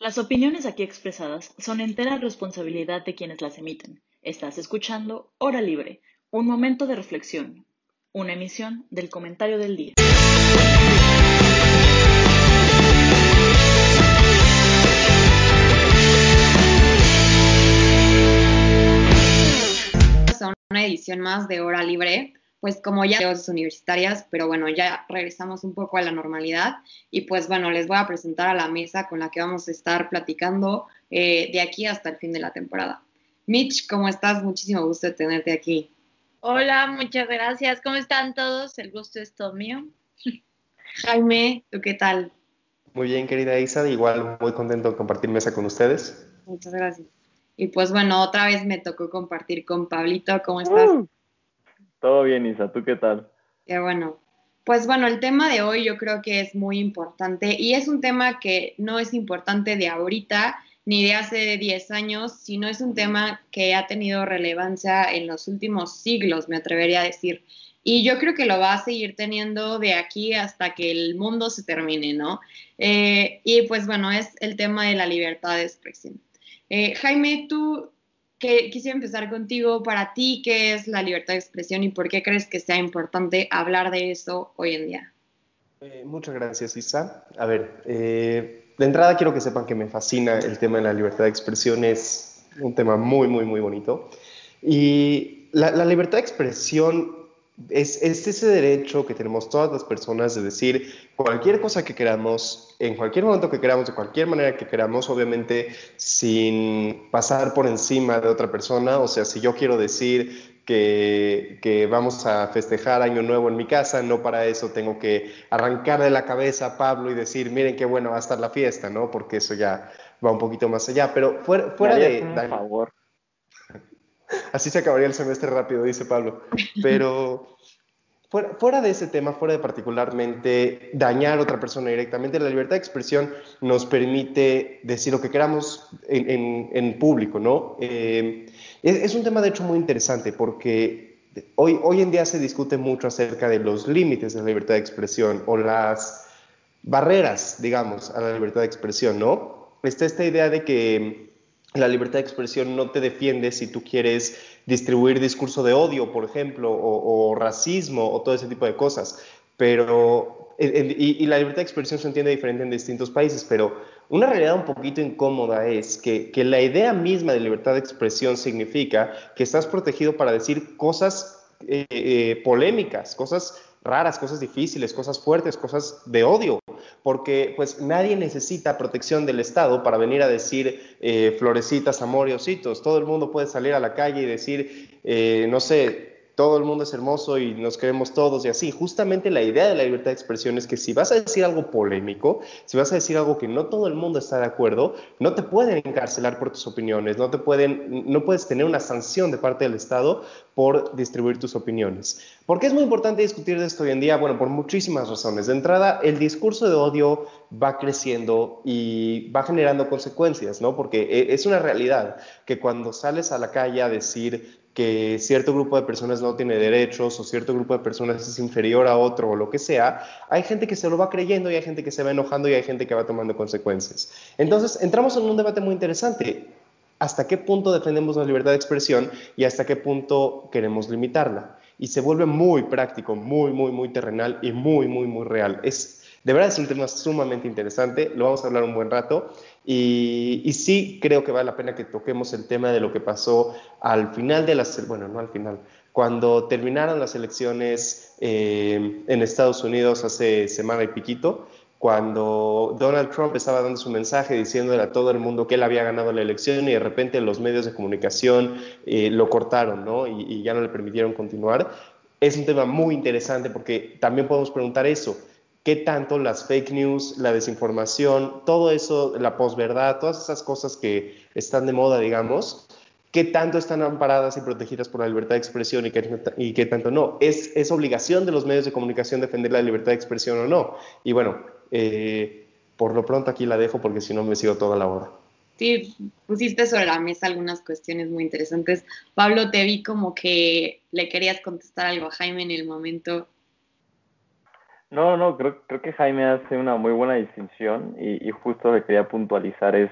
Las opiniones aquí expresadas son entera responsabilidad de quienes las emiten. Estás escuchando Hora Libre, un momento de reflexión, una emisión del comentario del día. una edición más de Libre pues como ya las universitarias, pero bueno, ya regresamos un poco a la normalidad y pues bueno, les voy a presentar a la mesa con la que vamos a estar platicando eh, de aquí hasta el fin de la temporada. Mitch, ¿cómo estás? Muchísimo gusto de tenerte aquí. Hola, muchas gracias. ¿Cómo están todos? El gusto es todo mío. Jaime, ¿tú qué tal? Muy bien, querida Isa, igual muy contento de compartir mesa con ustedes. Muchas gracias. Y pues bueno, otra vez me tocó compartir con Pablito. ¿Cómo estás? Uh. Todo bien, Isa, ¿tú qué tal? Qué bueno. Pues bueno, el tema de hoy yo creo que es muy importante y es un tema que no es importante de ahorita ni de hace 10 años, sino es un tema que ha tenido relevancia en los últimos siglos, me atrevería a decir. Y yo creo que lo va a seguir teniendo de aquí hasta que el mundo se termine, ¿no? Eh, y pues bueno, es el tema de la libertad de expresión. Eh, Jaime, tú quisiera empezar contigo. Para ti, ¿qué es la libertad de expresión y por qué crees que sea importante hablar de eso hoy en día? Eh, muchas gracias, Isa. A ver, eh, de entrada quiero que sepan que me fascina el tema de la libertad de expresión. Es un tema muy, muy, muy bonito. Y la libertad de expresión es, ese derecho que tenemos todas las personas de decir cualquier cosa que queramos, en cualquier momento que queramos, de cualquier manera que queramos, obviamente sin pasar por encima de otra persona. O sea, si yo quiero decir que, que, vamos a festejar Año Nuevo en mi casa, no para eso tengo que arrancar de la cabeza a Pablo y decir, miren qué bueno va a estar la fiesta, ¿no? Porque eso ya va un poquito más allá. Pero fuera, fuera de... Por favor. Así se acabaría el semestre rápido, dice Pablo. Pero fuera, de ese tema, fuera de particularmente dañar a otra persona directamente, la libertad de expresión nos permite decir lo que queramos en, público, ¿no? Eh, es, un tema, de hecho, muy interesante porque hoy, hoy en día se discute mucho acerca de los límites de la libertad de expresión o las barreras, digamos, a la libertad de expresión, ¿no? Está esta idea de que la libertad de expresión no te defiende si tú quieres distribuir discurso de odio, por ejemplo, o, racismo o todo ese tipo de cosas. Pero, y, la libertad de expresión se entiende diferente en distintos países, pero una realidad un poquito incómoda es que, la idea misma de libertad de expresión significa que estás protegido para decir cosas eh, eh, polémicas, cosas raras, cosas difíciles, cosas fuertes, cosas de odio, porque pues nadie necesita protección del Estado para venir a decir eh, florecitas, amor y. Todo el mundo puede salir a la calle y decir, eh, no sé, todo el mundo es hermoso y nos queremos todos y así. Justamente la idea de la libertad de expresión es que si vas a decir algo polémico, si vas a decir algo que no todo el mundo está de acuerdo, no te pueden encarcelar por tus opiniones, no te pueden, no puedes tener una sanción de parte del Estado por distribuir tus opiniones. ¿Por qué es muy importante discutir de esto hoy en día? Bueno, por muchísimas razones. De entrada, el discurso de odio va creciendo y va generando consecuencias, ¿no? Porque e, es una realidad que cuando sales a la calle a decir que cierto grupo de personas no tiene derechos o cierto grupo de personas es inferior a otro o lo que sea, hay gente que se lo va creyendo y hay gente que se va enojando y hay gente que va tomando consecuencias. Entonces, entramos en un debate muy interesante. ¿Hasta qué punto defendemos la libertad de expresión y hasta qué punto queremos limitarla? Y se vuelve muy práctico, muy, muy, muy terrenal y muy, muy, muy real. Es, de verdad es un tema sumamente interesante, lo vamos a hablar un buen rato y, sí creo que vale la pena que toquemos el tema de lo que pasó al final de las, bueno, no al final, cuando terminaron las elecciones eh, en Estados Unidos hace semana y piquito, cuando Donald Trump estaba dando su mensaje diciéndole a todo el mundo que él había ganado la elección y de repente los medios de comunicación eh, lo cortaron, ¿no? y ya no le permitieron continuar. Es un tema muy interesante porque también podemos preguntar eso qué tanto las fake news, la desinformación, todo eso, la posverdad, todas esas cosas que están de moda, digamos, qué tanto están amparadas y protegidas por la libertad de expresión y qué, y qué tanto no. ¿Es, ¿Es, obligación de los medios de comunicación defender la libertad de expresión o no? Y bueno, eh, por lo pronto aquí la dejo porque si no me sigo toda la hora. Sí, pusiste sobre la mesa algunas cuestiones muy interesantes. Pablo, te vi como que le querías contestar algo a Jaime en el momento No, no, creo, creo que Jaime hace una muy buena distinción y, y justo lo que quería puntualizar es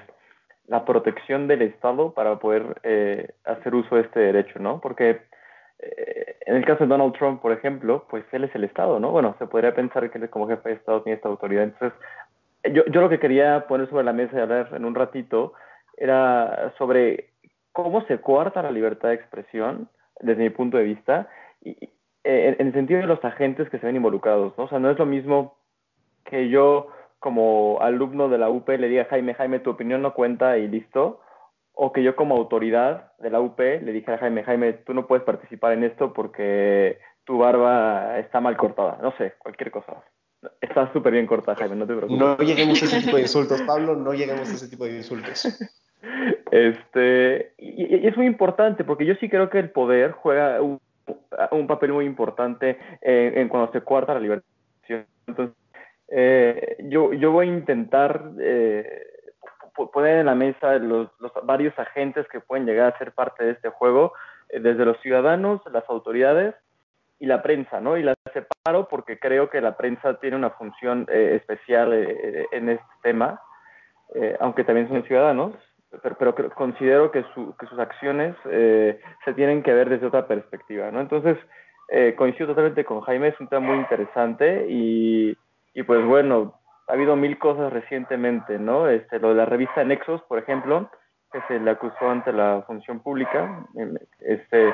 la protección del Estado para poder eh, hacer uso de este derecho, ¿no? Porque en el caso de Donald Trump, por ejemplo, pues él es el Estado, ¿no? Bueno, se podría pensar que él como jefe de Estado tiene esta autoridad. Entonces, yo, yo lo que quería poner sobre la mesa y hablar en un ratito era sobre cómo se coarta la libertad de expresión, desde mi punto de vista, y, eh, en, el sentido de los agentes que se ven involucrados, ¿no? O sea, no es lo mismo que yo como alumno de la UP le diga, Jaime, Jaime, tu opinión no cuenta y listo, o que yo como autoridad de la UP le dijera a Jaime, Jaime, tú no puedes participar en esto porque tu barba está mal cortada, no sé, cualquier cosa. Está súper bien cortada, Jaime, no te preocupes. No lleguemos a ese tipo de insultos, Pablo, no lleguemos a ese tipo de insultos. Este, y, es muy importante porque yo sí creo que el poder juega un, papel muy importante en, cuando se cuarta la libertad. Entonces, eh, yo, yo voy a intentar eh, poner en la mesa los, los, varios agentes que pueden llegar a ser parte de este juego, eh, desde los ciudadanos, las autoridades y la prensa, ¿no? Y la separo porque creo que la prensa tiene una función eh, especial eh, en este tema, aunque también son ciudadanos, pero, pero considero que, su, que, sus acciones se tienen que ver desde otra perspectiva, ¿no? Entonces, coincido totalmente con Jaime, es un tema muy interesante y y pues bueno, ha habido mil cosas recientemente, ¿no? Este, lo de la revista Nexos, por ejemplo, que se le acusó ante la función pública, este,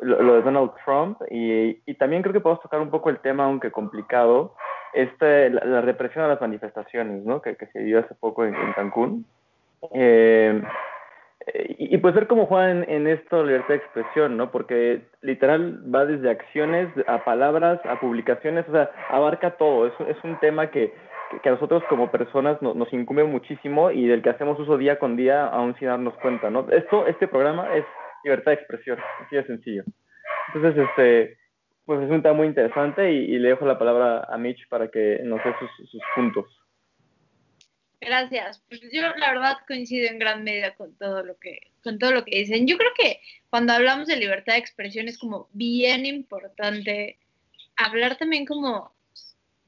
lo, de Donald Trump, y, y, también creo que podemos tocar un poco el tema, aunque complicado, este, la, represión a las manifestaciones, ¿no? Que, que se dio hace poco en, Cancún. Eh, y, pues ver cómo juegan en, esto la libertad de expresión, ¿no? Porque literal va desde acciones a palabras, a publicaciones, o sea, abarca todo. Es, es un tema que, que a nosotros como personas nos incumbe muchísimo y del que hacemos uso día con día aún sin darnos cuenta, ¿no? Esto, este programa es libertad de expresión, así de sencillo. Entonces, este, pues es un tema muy interesante y, le dejo la palabra a Mitch para que nos dé sus, sus puntos. Gracias. Pues yo la verdad coincido en gran medida con todo lo que con todo lo que dicen. Yo creo que cuando hablamos de libertad de expresión es como bien importante hablar también como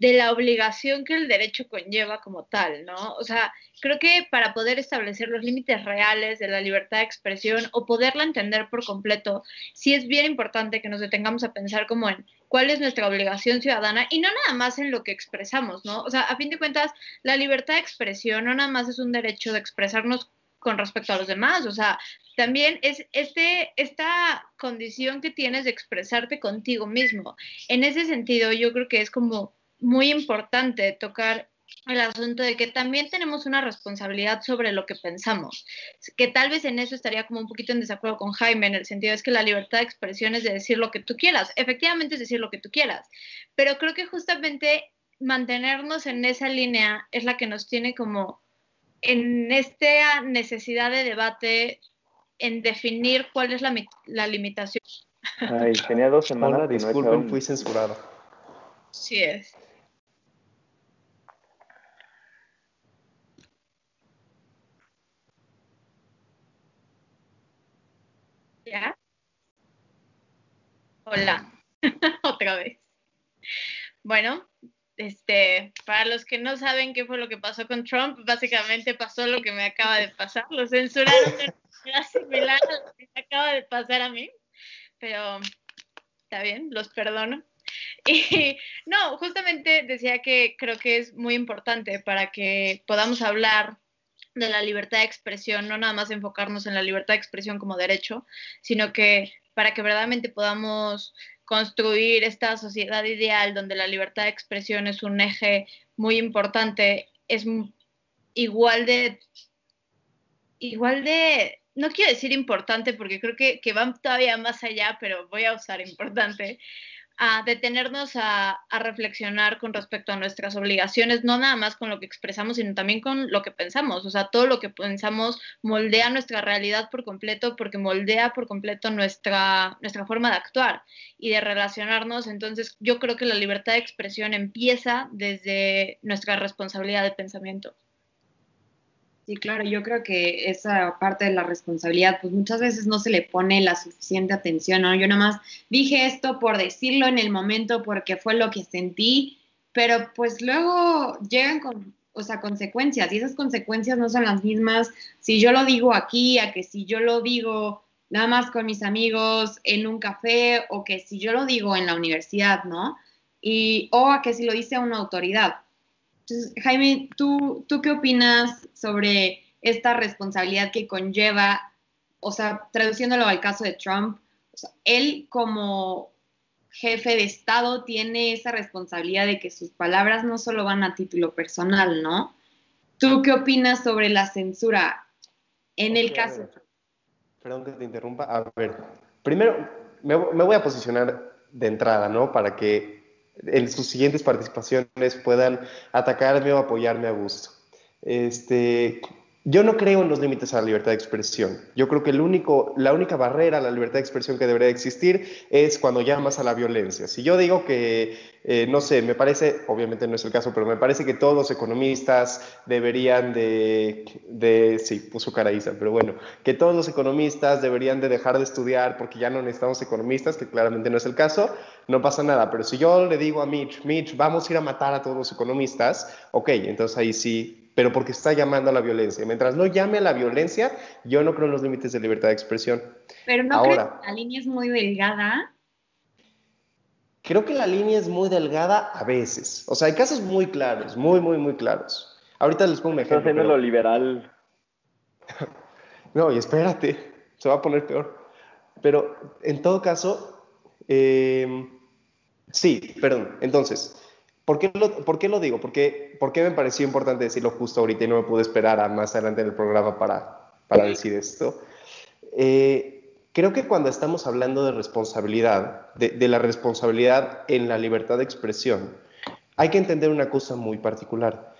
de la obligación que el derecho conlleva como tal, ¿no? O sea, creo que para poder establecer los límites reales de la libertad de expresión o poderla entender por completo, sí es bien importante que nos detengamos a pensar como en cuál es nuestra obligación ciudadana y no nada más en lo que expresamos, ¿no? O sea, a fin de cuentas, la libertad de expresión no nada más es un derecho de expresarnos con respecto a los demás, o sea, también es este, esta condición que tienes de expresarte contigo mismo. En ese sentido, yo creo que es como muy importante tocar el asunto de que también tenemos una responsabilidad sobre lo que pensamos, que tal vez en eso estaría como un poquito en desacuerdo con Jaime, en el sentido es que la libertad de expresión es de decir lo que tú quieras, efectivamente es decir lo que tú quieras, pero creo que justamente mantenernos en esa línea es la que nos tiene como en esta necesidad de debate en definir cuál es la, la limitación. Ay, tenía dos semanas. disculpen, fui censurado. Sí es. Hola, otra vez. Bueno, este, para los que no saben qué fue lo que pasó con Trump, básicamente pasó lo que me acaba de pasar. Lo censuraron de manera similar a lo que me acaba de pasar a mí, pero está bien, los perdono. Y no, justamente decía que creo que es muy importante para que podamos hablar de la libertad de expresión, no nada más enfocarnos en la libertad de expresión como derecho, sino que para que verdaderamente podamos construir esta sociedad ideal donde la libertad de expresión es un eje muy importante, es igual de, igual de, no quiero decir importante porque creo que, que van todavía más allá, pero voy a usar importante, a detenernos a, reflexionar con respecto a nuestras obligaciones, no nada más con lo que expresamos, sino también con lo que pensamos. O sea, todo lo que pensamos moldea nuestra realidad por completo porque moldea por completo nuestra, nuestra forma de actuar y de relacionarnos. Entonces, yo creo que la libertad de expresión empieza desde nuestra responsabilidad de pensamiento. Sí, claro, yo creo que esa parte de la responsabilidad, pues muchas veces no se le pone la suficiente atención, ¿no? Yo nada más dije esto por decirlo en el momento porque fue lo que sentí pero pues luego llegan con, o sea, consecuencias y esas consecuencias no son las mismas si yo lo digo aquí a que si yo lo digo nada más con mis amigos en un café o que si yo lo digo en la universidad, ¿no? Y, o a que si lo dice una autoridad. Entonces, Jaime, ¿tú, ¿tú qué opinas sobre esta responsabilidad que conlleva, o sea, traduciéndolo al caso de Trump, él como jefe de Estado tiene esa responsabilidad de que sus palabras no solo van a título personal, ¿no? ¿Tú qué opinas sobre la censura en el caso? Perdón que te interrumpa. A ver, primero me, me, voy a posicionar de entrada, ¿no? Para que en sus siguientes participaciones puedan atacarme o apoyarme a gusto. Este, yo no creo en los límites a la libertad de expresión. Yo creo que la única barrera a la libertad de expresión que debería existir es cuando llamas a la violencia. Si yo digo que, eh, no sé, me parece, obviamente no es el caso, pero me parece que todos los economistas deberían de, de sí, puso caraíza, pero bueno, que todos los economistas deberían de dejar de estudiar porque ya no necesitamos economistas, que claramente no es el caso, no pasa nada. Pero si yo le digo a Mitch, Mitch, vamos a ir a matar a todos los economistas, ok, entonces ahí sí pero porque está llamando a la violencia. Mientras no llame a la violencia, yo no creo en los límites de libertad de expresión. Pero no Ahora, que la línea es muy delgada. Creo que la línea es muy delgada a veces. O sea, hay casos muy claros, muy, muy, muy claros. Ahorita les pongo un ejemplo. Estás haciendo lo liberal. no, y espérate, se va a poner peor. Pero en todo caso, eh, sí, perdón. Entonces, ¿Por qué, lo, ¿Por qué lo, digo? Porque, ¿Por qué me pareció importante decirlo justo ahorita y no me pude esperar a más adelante en el programa para, para decir esto? Eh, creo que cuando estamos hablando de responsabilidad, de, de, la responsabilidad en la libertad de expresión, hay que entender una cosa muy particular.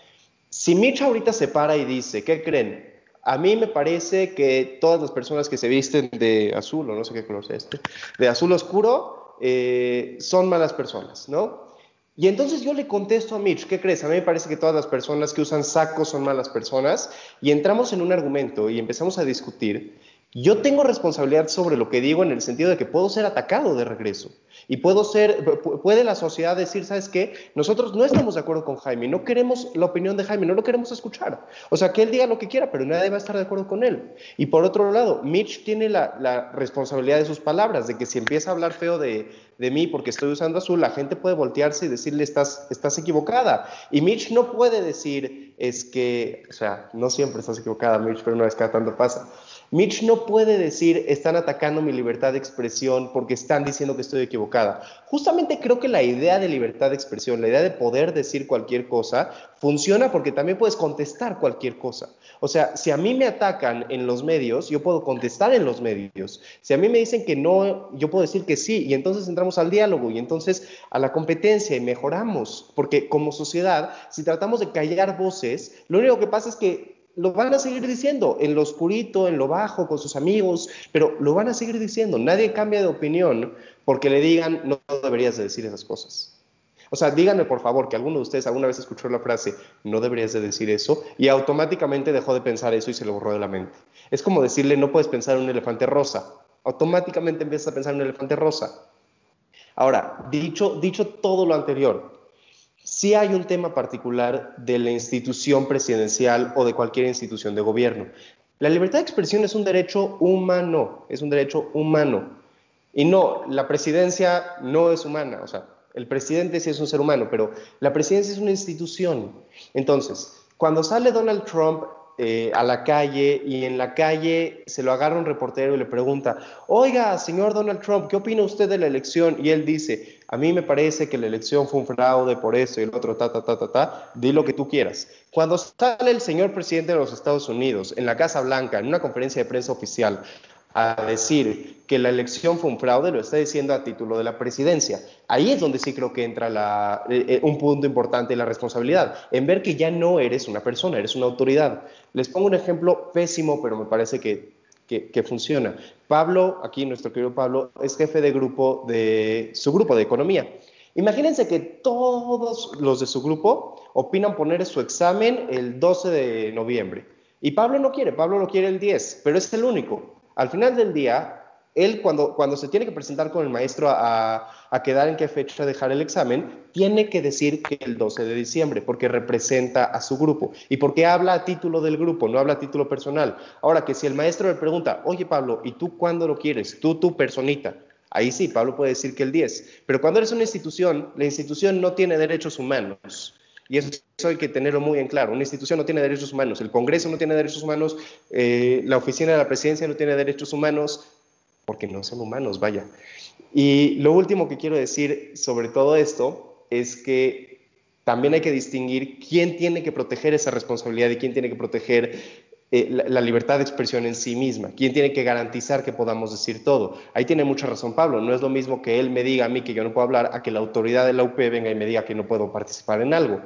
Si Mitch ahorita se para y dice, ¿qué creen? A mí me parece que todas las personas que se visten de azul, o no sé qué color es este, de azul oscuro, eh, son malas personas, ¿no? Y entonces yo le contesto a Mitch, ¿qué crees? A mí me parece que todas las personas que usan sacos son malas personas y entramos en un argumento y empezamos a discutir. Yo tengo responsabilidad sobre lo que digo en el sentido de que puedo ser atacado de regreso. Y puedo ser, puede la sociedad decir, ¿sabes qué? Nosotros no estamos de acuerdo con Jaime, no queremos la opinión de Jaime, no lo queremos escuchar. O sea, que él diga lo que quiera, pero nadie va a estar de acuerdo con él. Y por otro lado, Mitch tiene la, responsabilidad de sus palabras, de que si empieza a hablar feo de, de, mí porque estoy usando azul, la gente puede voltearse y decirle, estás, estás equivocada. Y Mitch no puede decir, es que, o sea, no siempre estás equivocada, Mitch, pero una vez cada tanto pasa. Mitch no puede decir, están atacando mi libertad de expresión porque están diciendo que estoy equivocada. Justamente creo que la idea de libertad de expresión, la idea de poder decir cualquier cosa, funciona porque también puedes contestar cualquier cosa. O sea, si a mí me atacan en los medios, yo puedo contestar en los medios. Si a mí me dicen que no, yo puedo decir que sí, y entonces entramos al diálogo y entonces a la competencia y mejoramos. Porque como sociedad, si tratamos de callar voces, lo único que pasa es que lo van a seguir diciendo en lo oscurito, en lo bajo, con sus amigos, pero lo van a seguir diciendo. Nadie cambia de opinión porque le digan, no deberías de decir esas cosas. O sea, díganme por favor que alguno de ustedes alguna vez escuchó la frase, no deberías de decir eso, y automáticamente dejó de pensar eso y se lo borró de la mente. Es como decirle, no puedes pensar en un elefante rosa. Automáticamente empiezas a pensar en un elefante rosa. Ahora, dicho, dicho todo lo anterior, sí hay un tema particular de la institución presidencial o de cualquier institución de gobierno. La libertad de expresión es un derecho humano, es un derecho humano. Y no, la presidencia no es humana, o sea, el presidente sí es un ser humano, pero la presidencia es una institución. Entonces, cuando sale Donald Trump eh, a la calle y en la calle se lo agarra un reportero y le pregunta, oiga, señor Donald Trump, ¿qué opina usted de la elección? Y él dice, a mí me parece que la elección fue un fraude por eso y el otro, ta, ta, ta, ta, ta, di lo que tú quieras. Cuando sale el señor presidente de los Estados Unidos en la Casa Blanca, en una conferencia de prensa oficial, a decir que la elección fue un fraude, lo está diciendo a título de la presidencia. Ahí es donde sí creo que entra eh, eh, un punto importante en la responsabilidad, en ver que ya no eres una persona, eres una autoridad. Les pongo un ejemplo pésimo, pero me parece que, que, funciona. Pablo, aquí nuestro querido Pablo, es jefe de grupo de su grupo de economía. Imagínense que todos los de su grupo opinan poner su examen el 12 de noviembre. Y Pablo no quiere, Pablo lo quiere el 10, pero es el único. Al final del día, Él cuando, cuando se tiene que presentar con el maestro a, a, quedar en qué fecha dejar el examen, tiene que decir que el 12 de diciembre, porque representa a su grupo y porque habla a título del grupo, no habla a título personal. Ahora que si el maestro le pregunta, oye Pablo, ¿y tú cuándo lo quieres? Tú, tu personita. Ahí sí, Pablo puede decir que el 10. Pero cuando eres una institución, la institución no tiene derechos humanos. Y eso, hay que tenerlo muy en claro. Una institución no tiene derechos humanos, el Congreso no tiene derechos humanos, eh, la oficina de la presidencia no tiene derechos humanos, porque no son humanos, vaya. Y lo último que quiero decir sobre todo esto es que también hay que distinguir quién tiene que proteger esa responsabilidad y quién tiene que proteger eh, la, libertad de expresión en sí misma, quién tiene que garantizar que podamos decir todo. Ahí tiene mucha razón Pablo, no es lo mismo que él me diga a mí que yo no puedo hablar, a que la autoridad de la UP venga y me diga que no puedo participar en algo.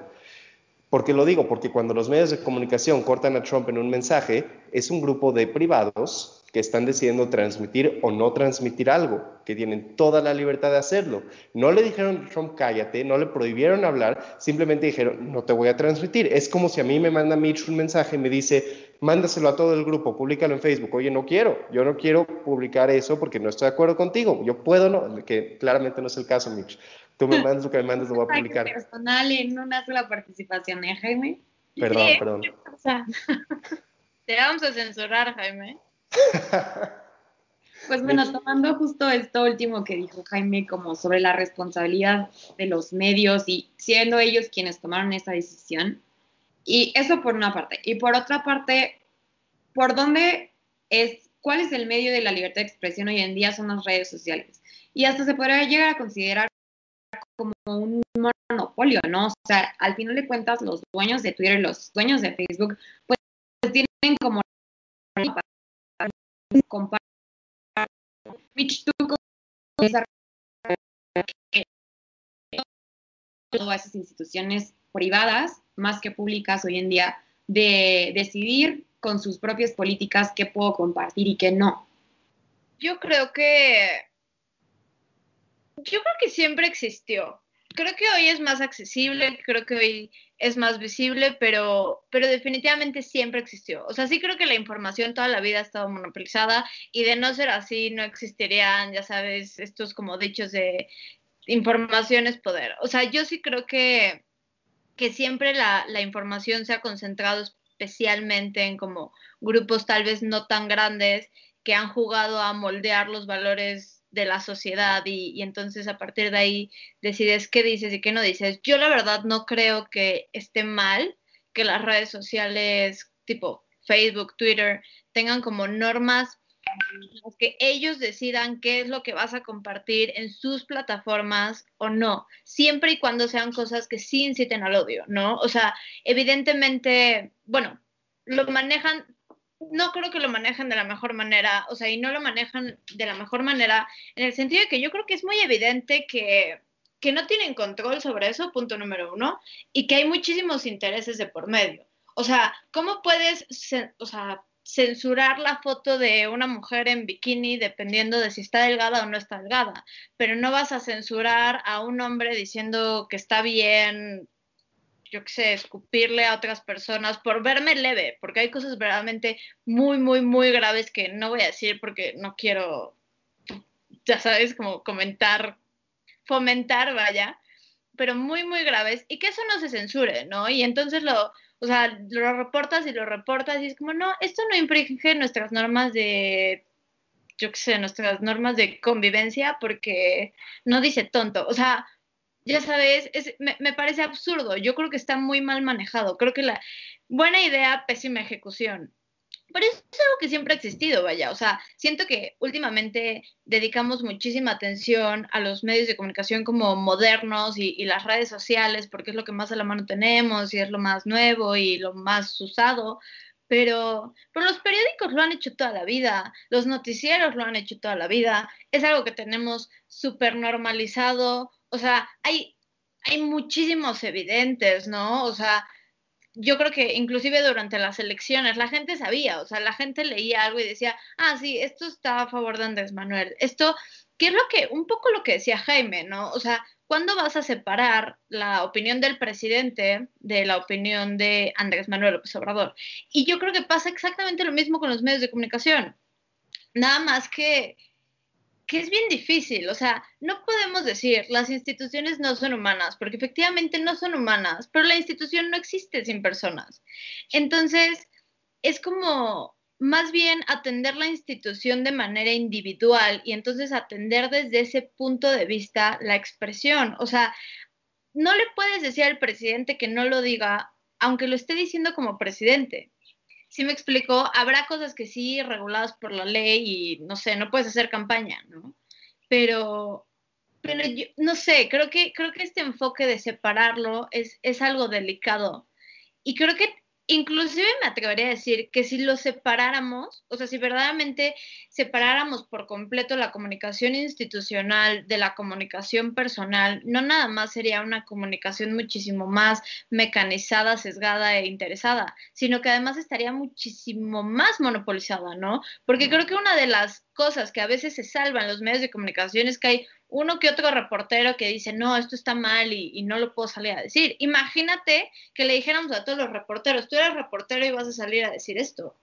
¿Por qué lo digo? Porque cuando los medios de comunicación cortan a Trump en un mensaje, es un grupo de privados que están decidiendo transmitir o no transmitir algo, que tienen toda la libertad de hacerlo. No le dijeron a Trump cállate, no le prohibieron hablar, simplemente dijeron no te voy a transmitir. Es como si a mí me manda Mitch un mensaje y me dice mándaselo a todo el grupo, públicalo en Facebook. Oye, no quiero, yo no quiero publicar eso porque no estoy de acuerdo contigo. Yo puedo, no, que claramente no es el caso, Mitch. Tú me mandas lo que me mandas, lo voy a publicar. personal en una sola participación, ¿eh, Jaime? Perdón, perdón. Te vamos a censurar, Jaime. Pues bueno, tomando justo esto último que dijo Jaime, como sobre la responsabilidad de los medios y siendo ellos quienes tomaron esa decisión. Y eso por una parte. Y por otra parte, ¿por dónde es, cuál es el medio de la libertad de expresión hoy en día? Son las redes sociales. Y hasta se podría llegar a considerar como un monopolio, ¿no? O sea, al final de cuentas, los dueños de Twitter, los dueños de Facebook, pues tienen como todas esas instituciones privadas, más que públicas hoy en día, de decidir con sus propias políticas qué puedo compartir y qué no. Yo creo que yo creo que siempre existió. Creo que hoy es más accesible, creo que hoy es más visible, pero, pero definitivamente siempre existió. O sea, sí creo que la información toda la vida ha estado monopolizada y de no ser así no existirían, ya sabes, estos como dichos de información es poder. O sea, yo sí creo que, que siempre la, la información se ha concentrado especialmente en como grupos tal vez no tan grandes que han jugado a moldear los valores de la sociedad y, entonces a partir de ahí decides qué dices y qué no dices. Yo la verdad no creo que esté mal que las redes sociales tipo Facebook, Twitter tengan como normas que ellos decidan qué es lo que vas a compartir en sus plataformas o no, siempre y cuando sean cosas que sí inciten al odio, ¿no? O sea, evidentemente, bueno, lo manejan no creo que lo manejen de la mejor manera, o sea, y no lo manejan de la mejor manera, en el sentido de que yo creo que es muy evidente que, que no tienen control sobre eso, punto número uno, y que hay muchísimos intereses de por medio. O sea, ¿cómo puedes, o sea, censurar la foto de una mujer en bikini dependiendo de si está delgada o no está delgada, pero no vas a censurar a un hombre diciendo que está bien yo qué sé, escupirle a otras personas por verme leve, porque hay cosas verdaderamente muy, muy, muy graves que no voy a decir porque no quiero, ya sabes, como comentar, fomentar, vaya, pero muy, muy graves, y que eso no se censure, ¿no? Y entonces lo, o sea, lo reportas y lo reportas y es como, no, esto no infringe nuestras normas de, yo qué sé, nuestras normas de convivencia porque no dice tonto, o sea, ya sabes, me, me, parece absurdo. Yo creo que está muy mal manejado. Creo que la buena idea, pésima ejecución. Pero es algo que siempre ha existido, vaya. O sea, siento que últimamente dedicamos muchísima atención a los medios de comunicación como modernos y, y, las redes sociales, porque es lo que más a la mano tenemos y es lo más nuevo y lo más usado. Pero, pero los periódicos lo han hecho toda la vida, los noticieros lo han hecho toda la vida, es algo que tenemos súper normalizado, o sea, hay, hay muchísimos evidentes, ¿no? O sea, yo creo que inclusive durante las elecciones la gente sabía, o sea, la gente leía algo y decía, ah, sí, esto está a favor de Andrés Manuel. Esto, ¿qué es lo que, un poco lo que decía Jaime, ¿no? O sea, ¿cuándo vas a separar la opinión del presidente de la opinión de Andrés Manuel López Obrador? Y yo creo que pasa exactamente lo mismo con los medios de comunicación. Nada más que que es bien difícil, o sea, no podemos decir las instituciones no son humanas, porque efectivamente no son humanas, pero la institución no existe sin personas. Entonces, es como más bien atender la institución de manera individual y entonces atender desde ese punto de vista la expresión. O sea, no le puedes decir al presidente que no lo diga, aunque lo esté diciendo como presidente. Si me explico, habrá cosas que sí reguladas por la ley y no sé, no puedes hacer campaña, ¿no? Pero, pero yo, no sé, creo que, creo que este enfoque de separarlo es, es algo delicado. Y creo que inclusive me atrevería a decir que si lo separáramos, o sea, si verdaderamente separáramos por completo la comunicación institucional de la comunicación personal, no nada más sería una comunicación muchísimo más mecanizada, sesgada e interesada, sino que además estaría muchísimo más monopolizada, ¿no? Porque creo que una de las cosas que a veces se salvan los medios de comunicación es que hay uno que otro reportero que dice, no, esto está mal y, no lo puedo salir a decir. Imagínate que le dijéramos a todos los reporteros, tú eres reportero y vas a salir a decir esto.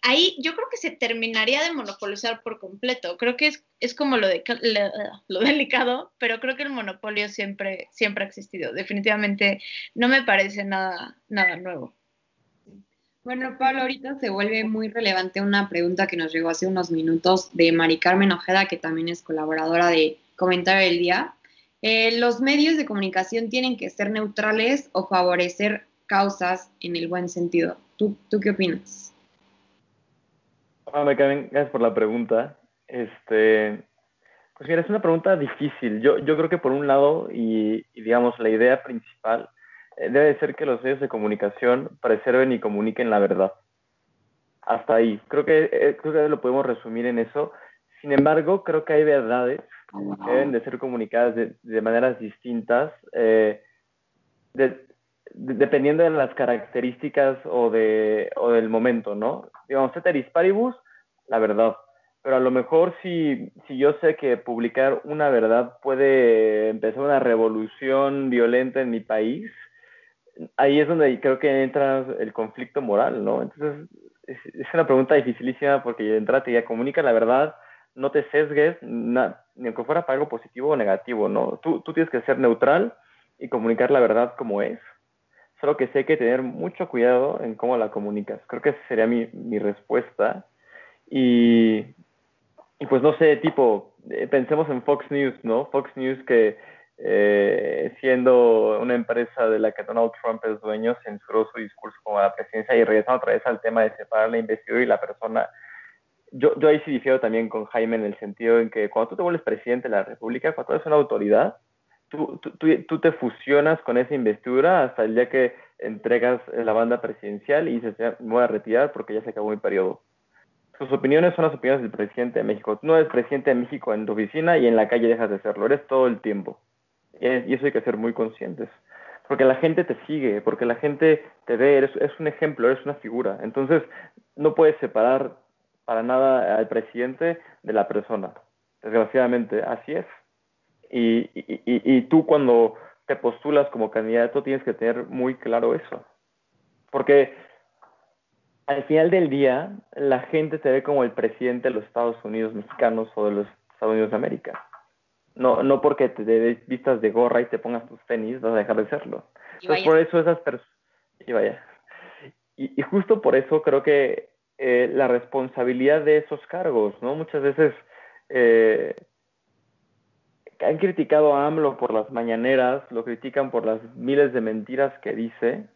Ahí yo creo que se terminaría de monopolizar por completo. Creo que es, es como lo, de, lo delicado, pero creo que el monopolio siempre, siempre ha existido. Definitivamente no me parece nada, nada nuevo. Bueno, Pablo, ahorita se vuelve muy relevante una pregunta que nos llegó hace unos minutos de Mari Carmen Ojeda, que también es colaboradora de Comentario del Día. Eh, ¿Los medios de comunicación tienen que ser neutrales o favorecer causas en el buen sentido? ¿Tú, qué opinas? Hola, Carmen, gracias por la pregunta. Este, pues mira, es una pregunta difícil. Yo, yo creo que por un lado, y digamos, la idea principal eh, debe ser que los medios de comunicación preserven y comuniquen la verdad. Hasta ahí. Creo que, eh, creo que lo podemos resumir en eso. Sin embargo, creo que hay verdades deben de ser comunicadas de, maneras distintas, eh, dependiendo de las características o, de, o del momento, ¿no? Digamos, ceteris paribus, la verdad. Pero a lo mejor si, si yo sé que publicar una verdad puede empezar una revolución violenta en mi país, ahí es donde creo que entra el conflicto moral, ¿no? Entonces, es, una pregunta dificilísima porque entra te ya comunica la verdad, no te sesgues, ni aunque fuera para algo positivo o negativo, ¿no? Tú, tú tienes que ser neutral y comunicar la verdad como es. Solo que sé que tener mucho cuidado en cómo la comunicas. Creo que esa sería mi, mi respuesta. Y, y pues no sé, tipo, eh, pensemos en Fox News, ¿no? Fox News que eh, siendo una empresa de la que Donald Trump es dueño, censuró su discurso como la presidencia y regresando otra vez al tema de separar la investidura y la persona. Yo, yo ahí sí difiero también con Jaime en el sentido en que cuando tú te vuelves presidente de la República, cuando tú eres una autoridad, tú, tú, tú, te fusionas con esa investidura hasta el día que entregas la banda presidencial y dices, me voy a retirar porque ya se acabó mi periodo. Sus opiniones son las opiniones del presidente de México. Tú no eres presidente de México en tu oficina y en la calle dejas de serlo, eres todo el tiempo. Y eso hay que ser muy conscientes. Porque la gente te sigue, porque la gente te ve, eres, es un ejemplo, eres una figura. Entonces, no puedes separar para nada al presidente de la persona. Desgraciadamente, así es. Y, y, y, tú cuando te postulas como candidato tienes que tener muy claro eso. Porque al final del día, la gente te ve como el presidente de los Estados Unidos mexicanos o de los Estados Unidos de América. No, no porque te des vistas de gorra y te pongas tus tenis, vas a dejar de serlo. Entonces, por eso esas personas... Y vaya. Y, justo por eso creo que eh, la responsabilidad de esos cargos, ¿no? Muchas veces eh, han criticado a AMLO por las mañaneras, lo critican por las miles de mentiras que dice.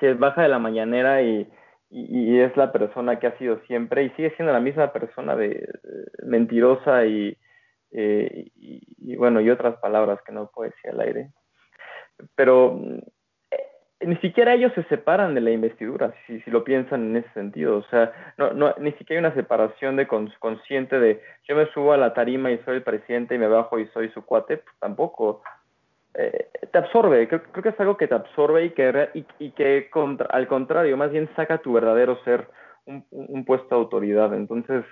Se baja de la mañanera y, y, es la persona que ha sido siempre y sigue siendo la misma persona de mentirosa y, eh, y, bueno, y otras palabras que no puedo decir al aire. Pero eh, ni siquiera ellos se separan de la investidura, si, si lo piensan en ese sentido. O sea, no, no, ni siquiera hay una separación de consciente de yo me subo a la tarima y soy el presidente y me bajo y soy su cuate, pues tampoco. Eh, te absorbe, creo, creo, que es algo que te absorbe y que, y, y que contra, al contrario, más bien saca tu verdadero ser, un, un puesto de autoridad. Entonces,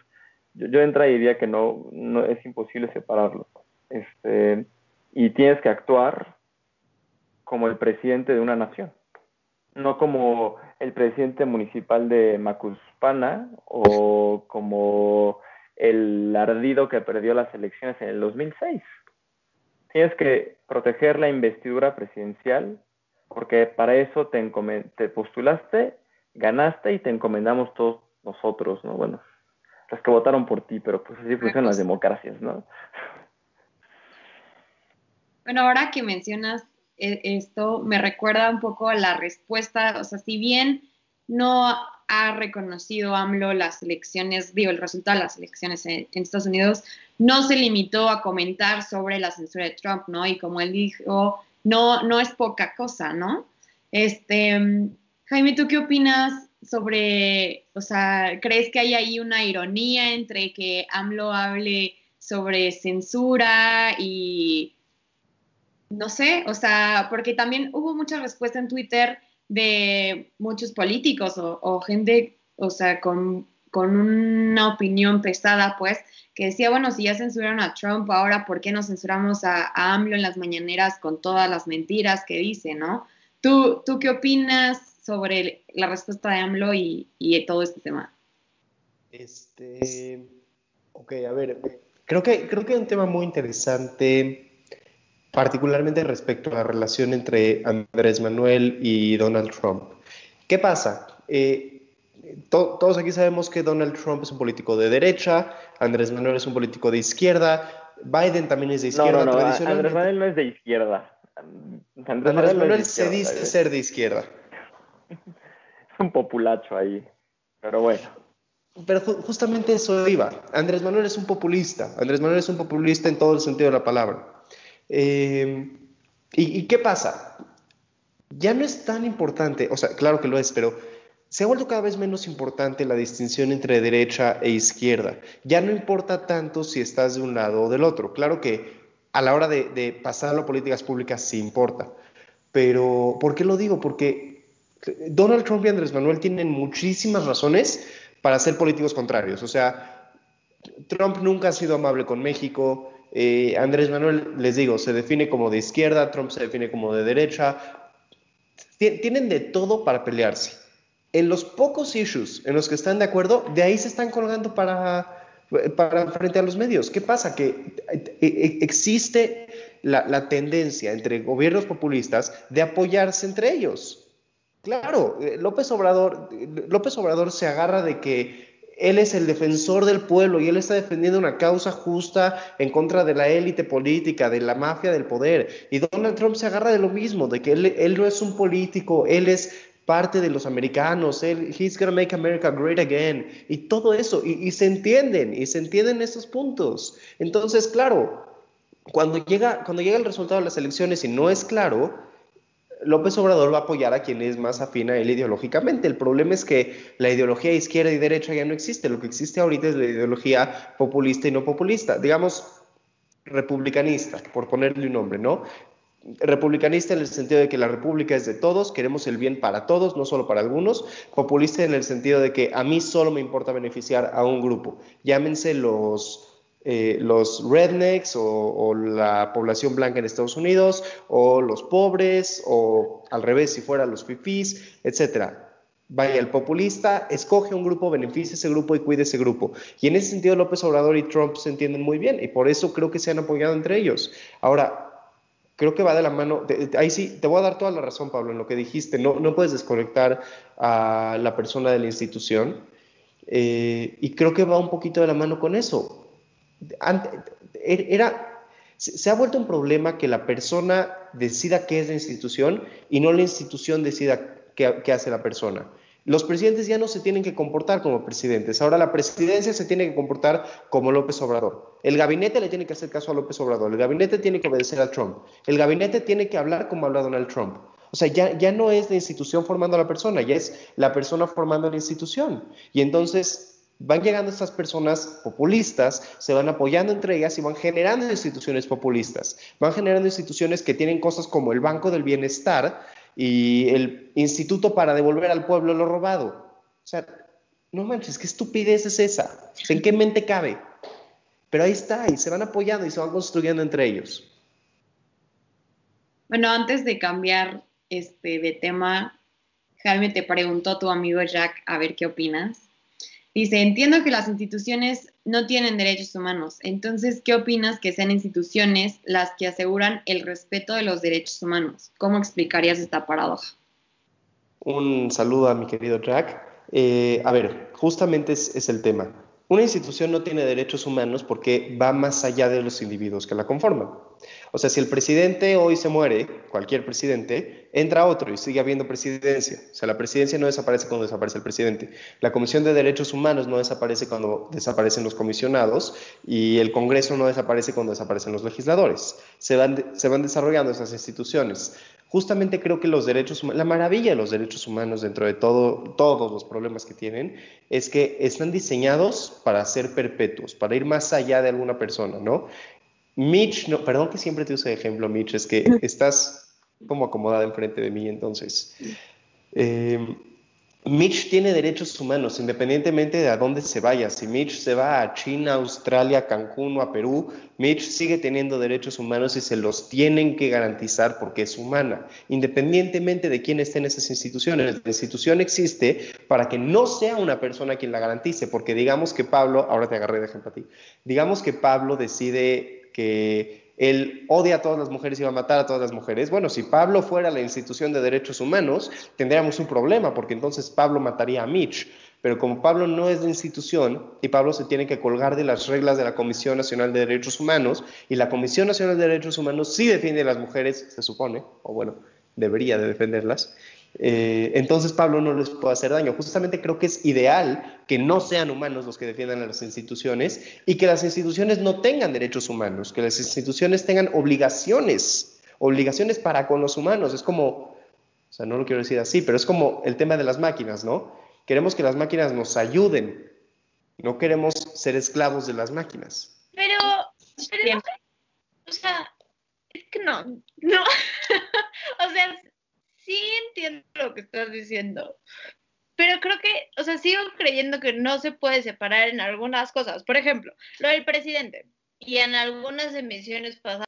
yo, yo entra y diría que no, no es imposible separarlo. Este, y tienes que actuar como el presidente de una nación, no como el presidente municipal de Macuspana o como el ardido que perdió las elecciones en el 2006. Tienes que proteger la investidura presidencial porque para eso te, te postulaste, ganaste y te encomendamos todos nosotros, ¿no? Bueno, los que votaron por ti, pero pues así funcionan las democracias, ¿no? Bueno, ahora que mencionas esto, me recuerda un poco a la respuesta, o sea, si bien no ha reconocido AMLO las elecciones, digo, el resultado de las elecciones en, Estados Unidos, no se limitó a comentar sobre la censura de Trump, ¿no? Y como él dijo, no, no es poca cosa, ¿no? Este, Jaime, ¿tú qué opinas sobre, o sea, crees que hay ahí una ironía entre que AMLO hable sobre censura y, no sé, o sea, porque también hubo mucha respuesta en Twitter de muchos políticos o, gente, o sea, con, una opinión pesada, pues, que decía, bueno, si ya censuraron a Trump, ahora, ¿por qué no censuramos a, AMLO en las mañaneras con todas las mentiras que dice, no? ¿Tú, tú qué opinas sobre la respuesta de AMLO y, y todo este tema? Este, ok, a ver, creo que, creo que hay un tema muy interesante particularmente respecto a la relación entre Andrés Manuel y Donald Trump. ¿Qué pasa? Eh, todos aquí sabemos que Donald Trump es un político de derecha, Andrés Manuel es un político de izquierda, Biden también es de izquierda. No, no, no, Andrés Manuel no es de izquierda. Andrés, Manuel, se dice ser de izquierda. Es un populacho ahí, pero bueno. Pero justamente eso iba. Andrés Manuel es un populista. Andrés Manuel es un populista en todo el sentido de la palabra. Eh, ¿y, qué pasa? Ya no es tan importante, o sea, claro que lo es, pero se ha vuelto cada vez menos importante la distinción entre derecha e izquierda. Ya no importa tanto si estás de un lado o del otro. Claro que a la hora de, de pasar a políticas públicas sí importa. Pero, ¿por qué lo digo? Porque Donald Trump y Andrés Manuel tienen muchísimas razones para ser políticos contrarios. O sea, Trump nunca ha sido amable con México, eh, Andrés Manuel, les digo, se define como de izquierda, Trump se define como de derecha. Tienen de todo para pelearse. En los pocos issues en los que están de acuerdo, de ahí se están colgando para, para frente a los medios. ¿Qué pasa? Que eh, eh, existe la, la tendencia entre gobiernos populistas de apoyarse entre ellos. Claro, López Obrador, López Obrador se agarra de que él es el defensor del pueblo y él está defendiendo una causa justa en contra de la élite política, de la mafia del poder. Y Donald Trump se agarra de lo mismo, de que él, no es un político, él es parte de los americanos, él, he's gonna make America great again, y todo eso, y, y se entienden, y se entienden esos puntos. Entonces, claro, cuando llega, cuando llega el resultado de las elecciones y no es claro, López Obrador va a apoyar a quien es más afín a él ideológicamente. El problema es que la ideología izquierda y derecha ya no existe. Lo que existe ahorita es la ideología populista y no populista. Digamos, republicanista, por ponerle un nombre, ¿no? Republicanista en el sentido de que la república es de todos, queremos el bien para todos, no solo para algunos. Populista en el sentido de que a mí solo me importa beneficiar a un grupo. Llámense los eh, los rednecks o, la población blanca en Estados Unidos, o los pobres, o al revés, si fuera los fifís, etcétera. Vaya, el populista escoge un grupo, beneficia ese grupo y cuide ese grupo. Y en ese sentido López Obrador y Trump se entienden muy bien y por eso creo que se han apoyado entre ellos. Ahora, creo que va de la mano, ahí sí, te voy a dar toda la razón, Pablo, en lo que dijiste, no, no puedes desconectar a la persona de la institución. Eh, y creo que va un poquito de la mano con eso era, se ha vuelto un problema que la persona decida qué es la institución y no la institución decida qué, hace la persona. Los presidentes ya no se tienen que comportar como presidentes. Ahora la presidencia se tiene que comportar como López Obrador. El gabinete le tiene que hacer caso a López Obrador. El gabinete tiene que obedecer a Trump. El gabinete tiene que hablar como habla Donald Trump. O sea, ya, ya no es la institución formando a la persona, ya es la persona formando a la institución. Y entonces van llegando estas personas populistas, se van apoyando entre ellas y van generando instituciones populistas. Van generando instituciones que tienen cosas como el Banco del Bienestar y el Instituto para devolver al pueblo lo robado. O sea, no manches, qué estupidez es esa. ¿En qué mente cabe? Pero ahí está, y se van apoyando y se van construyendo entre ellos. Bueno, antes de cambiar este, de tema, Jaime te preguntó tu amigo Jack a ver qué opinas. Dice, entiendo que las instituciones no tienen derechos humanos. Entonces, ¿qué opinas que sean instituciones las que aseguran el respeto de los derechos humanos? ¿Cómo explicarías esta paradoja? Un saludo a mi querido Jack. Eh, a ver, justamente es, el tema. Una institución no tiene derechos humanos porque va más allá de los individuos que la conforman. O sea, si el presidente hoy se muere, cualquier presidente, entra otro y sigue habiendo presidencia. O sea, la presidencia no desaparece cuando desaparece el presidente. La Comisión de Derechos Humanos no desaparece cuando desaparecen los comisionados y el Congreso no desaparece cuando desaparecen los legisladores. Se van, se van desarrollando esas instituciones justamente creo que los derechos humanos, la maravilla de los derechos humanos dentro de todo, todos los problemas que tienen, es que están diseñados para ser perpetuos, para ir más allá de alguna persona, ¿no? Mitch, no, perdón que siempre te use de ejemplo, Mitch, es que estás como acomodada enfrente de mí, entonces. Eh, Mitch tiene derechos humanos independientemente de a dónde se vaya. Si Mitch se va a China, Australia, Cancún o a Perú, Mitch sigue teniendo derechos humanos y se los tienen que garantizar porque es humana, independientemente de quién esté en esas instituciones. La institución existe para que no sea una persona quien la garantice, porque digamos que Pablo, ahora te agarré de ejemplo a ti, digamos que Pablo decide que él odia a todas las mujeres y va a matar a todas las mujeres. Bueno, si Pablo fuera la institución de derechos humanos, tendríamos un problema, porque entonces Pablo mataría a Mitch. Pero como Pablo no es la institución y Pablo se tiene que colgar de las reglas de la Comisión Nacional de Derechos Humanos, y la Comisión Nacional de Derechos Humanos sí defiende a las mujeres, se supone, o bueno, debería de defenderlas, eh, entonces Pablo no les puede hacer daño. Justamente creo que es ideal que no sean humanos los que defiendan a las instituciones y que las instituciones no tengan derechos humanos, que las instituciones tengan obligaciones, obligaciones para con los humanos. Es como, o sea, no lo quiero decir así, pero es como el tema de las máquinas, ¿no? Queremos que las máquinas nos ayuden, no queremos ser esclavos de las máquinas. Pero, pero o sea, es que no, no, o sea, sí entiendo lo que estás diciendo, pero creo que, o sea, sigo creyendo que no se puede separar en algunas cosas. Por ejemplo, lo del presidente. Y en algunas emisiones pasadas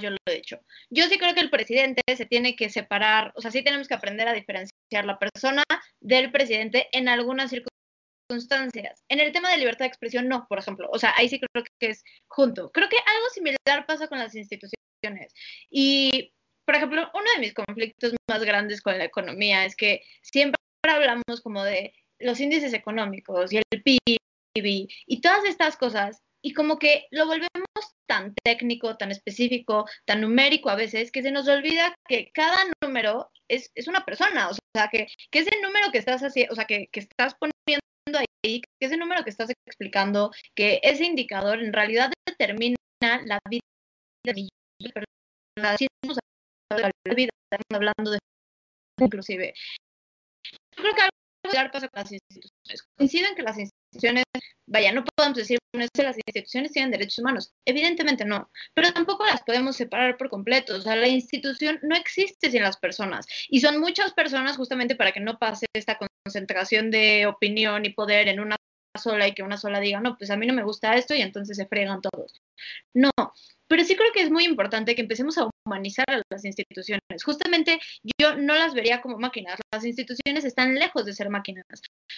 yo lo he dicho. Yo sí creo que el presidente se tiene que separar, o sea, sí tenemos que aprender a diferenciar la persona del presidente en algunas circunstancias. En el tema de libertad de expresión, no, por ejemplo. O sea, ahí sí creo que es junto. Creo que algo similar pasa con las instituciones. Y por ejemplo, uno de mis conflictos más grandes con la economía es que siempre hablamos como de los índices económicos y el PIB y todas estas cosas y como que lo volvemos tan técnico, tan específico, tan numérico a veces, que se nos olvida que cada número es, una persona, o sea, que, que, ese número que estás haciendo, o sea, que, que, estás poniendo ahí, que ese número que estás explicando, que ese indicador en realidad determina la vida de millones de personas la vida, estamos hablando de inclusive. Yo creo que algo similar pasa con las instituciones. Coinciden que las instituciones, vaya, no podemos decir que las instituciones tienen derechos humanos. Evidentemente no, pero tampoco las podemos separar por completo. O sea, la institución no existe sin las personas y son muchas personas justamente para que no pase esta concentración de opinión y poder en una sola y que una sola diga, no, pues a mí no me gusta esto y entonces se fregan todos. No, pero sí creo que es muy importante que empecemos a humanizar a las instituciones. Justamente yo no las vería como máquinas. Las instituciones están lejos de ser máquinas.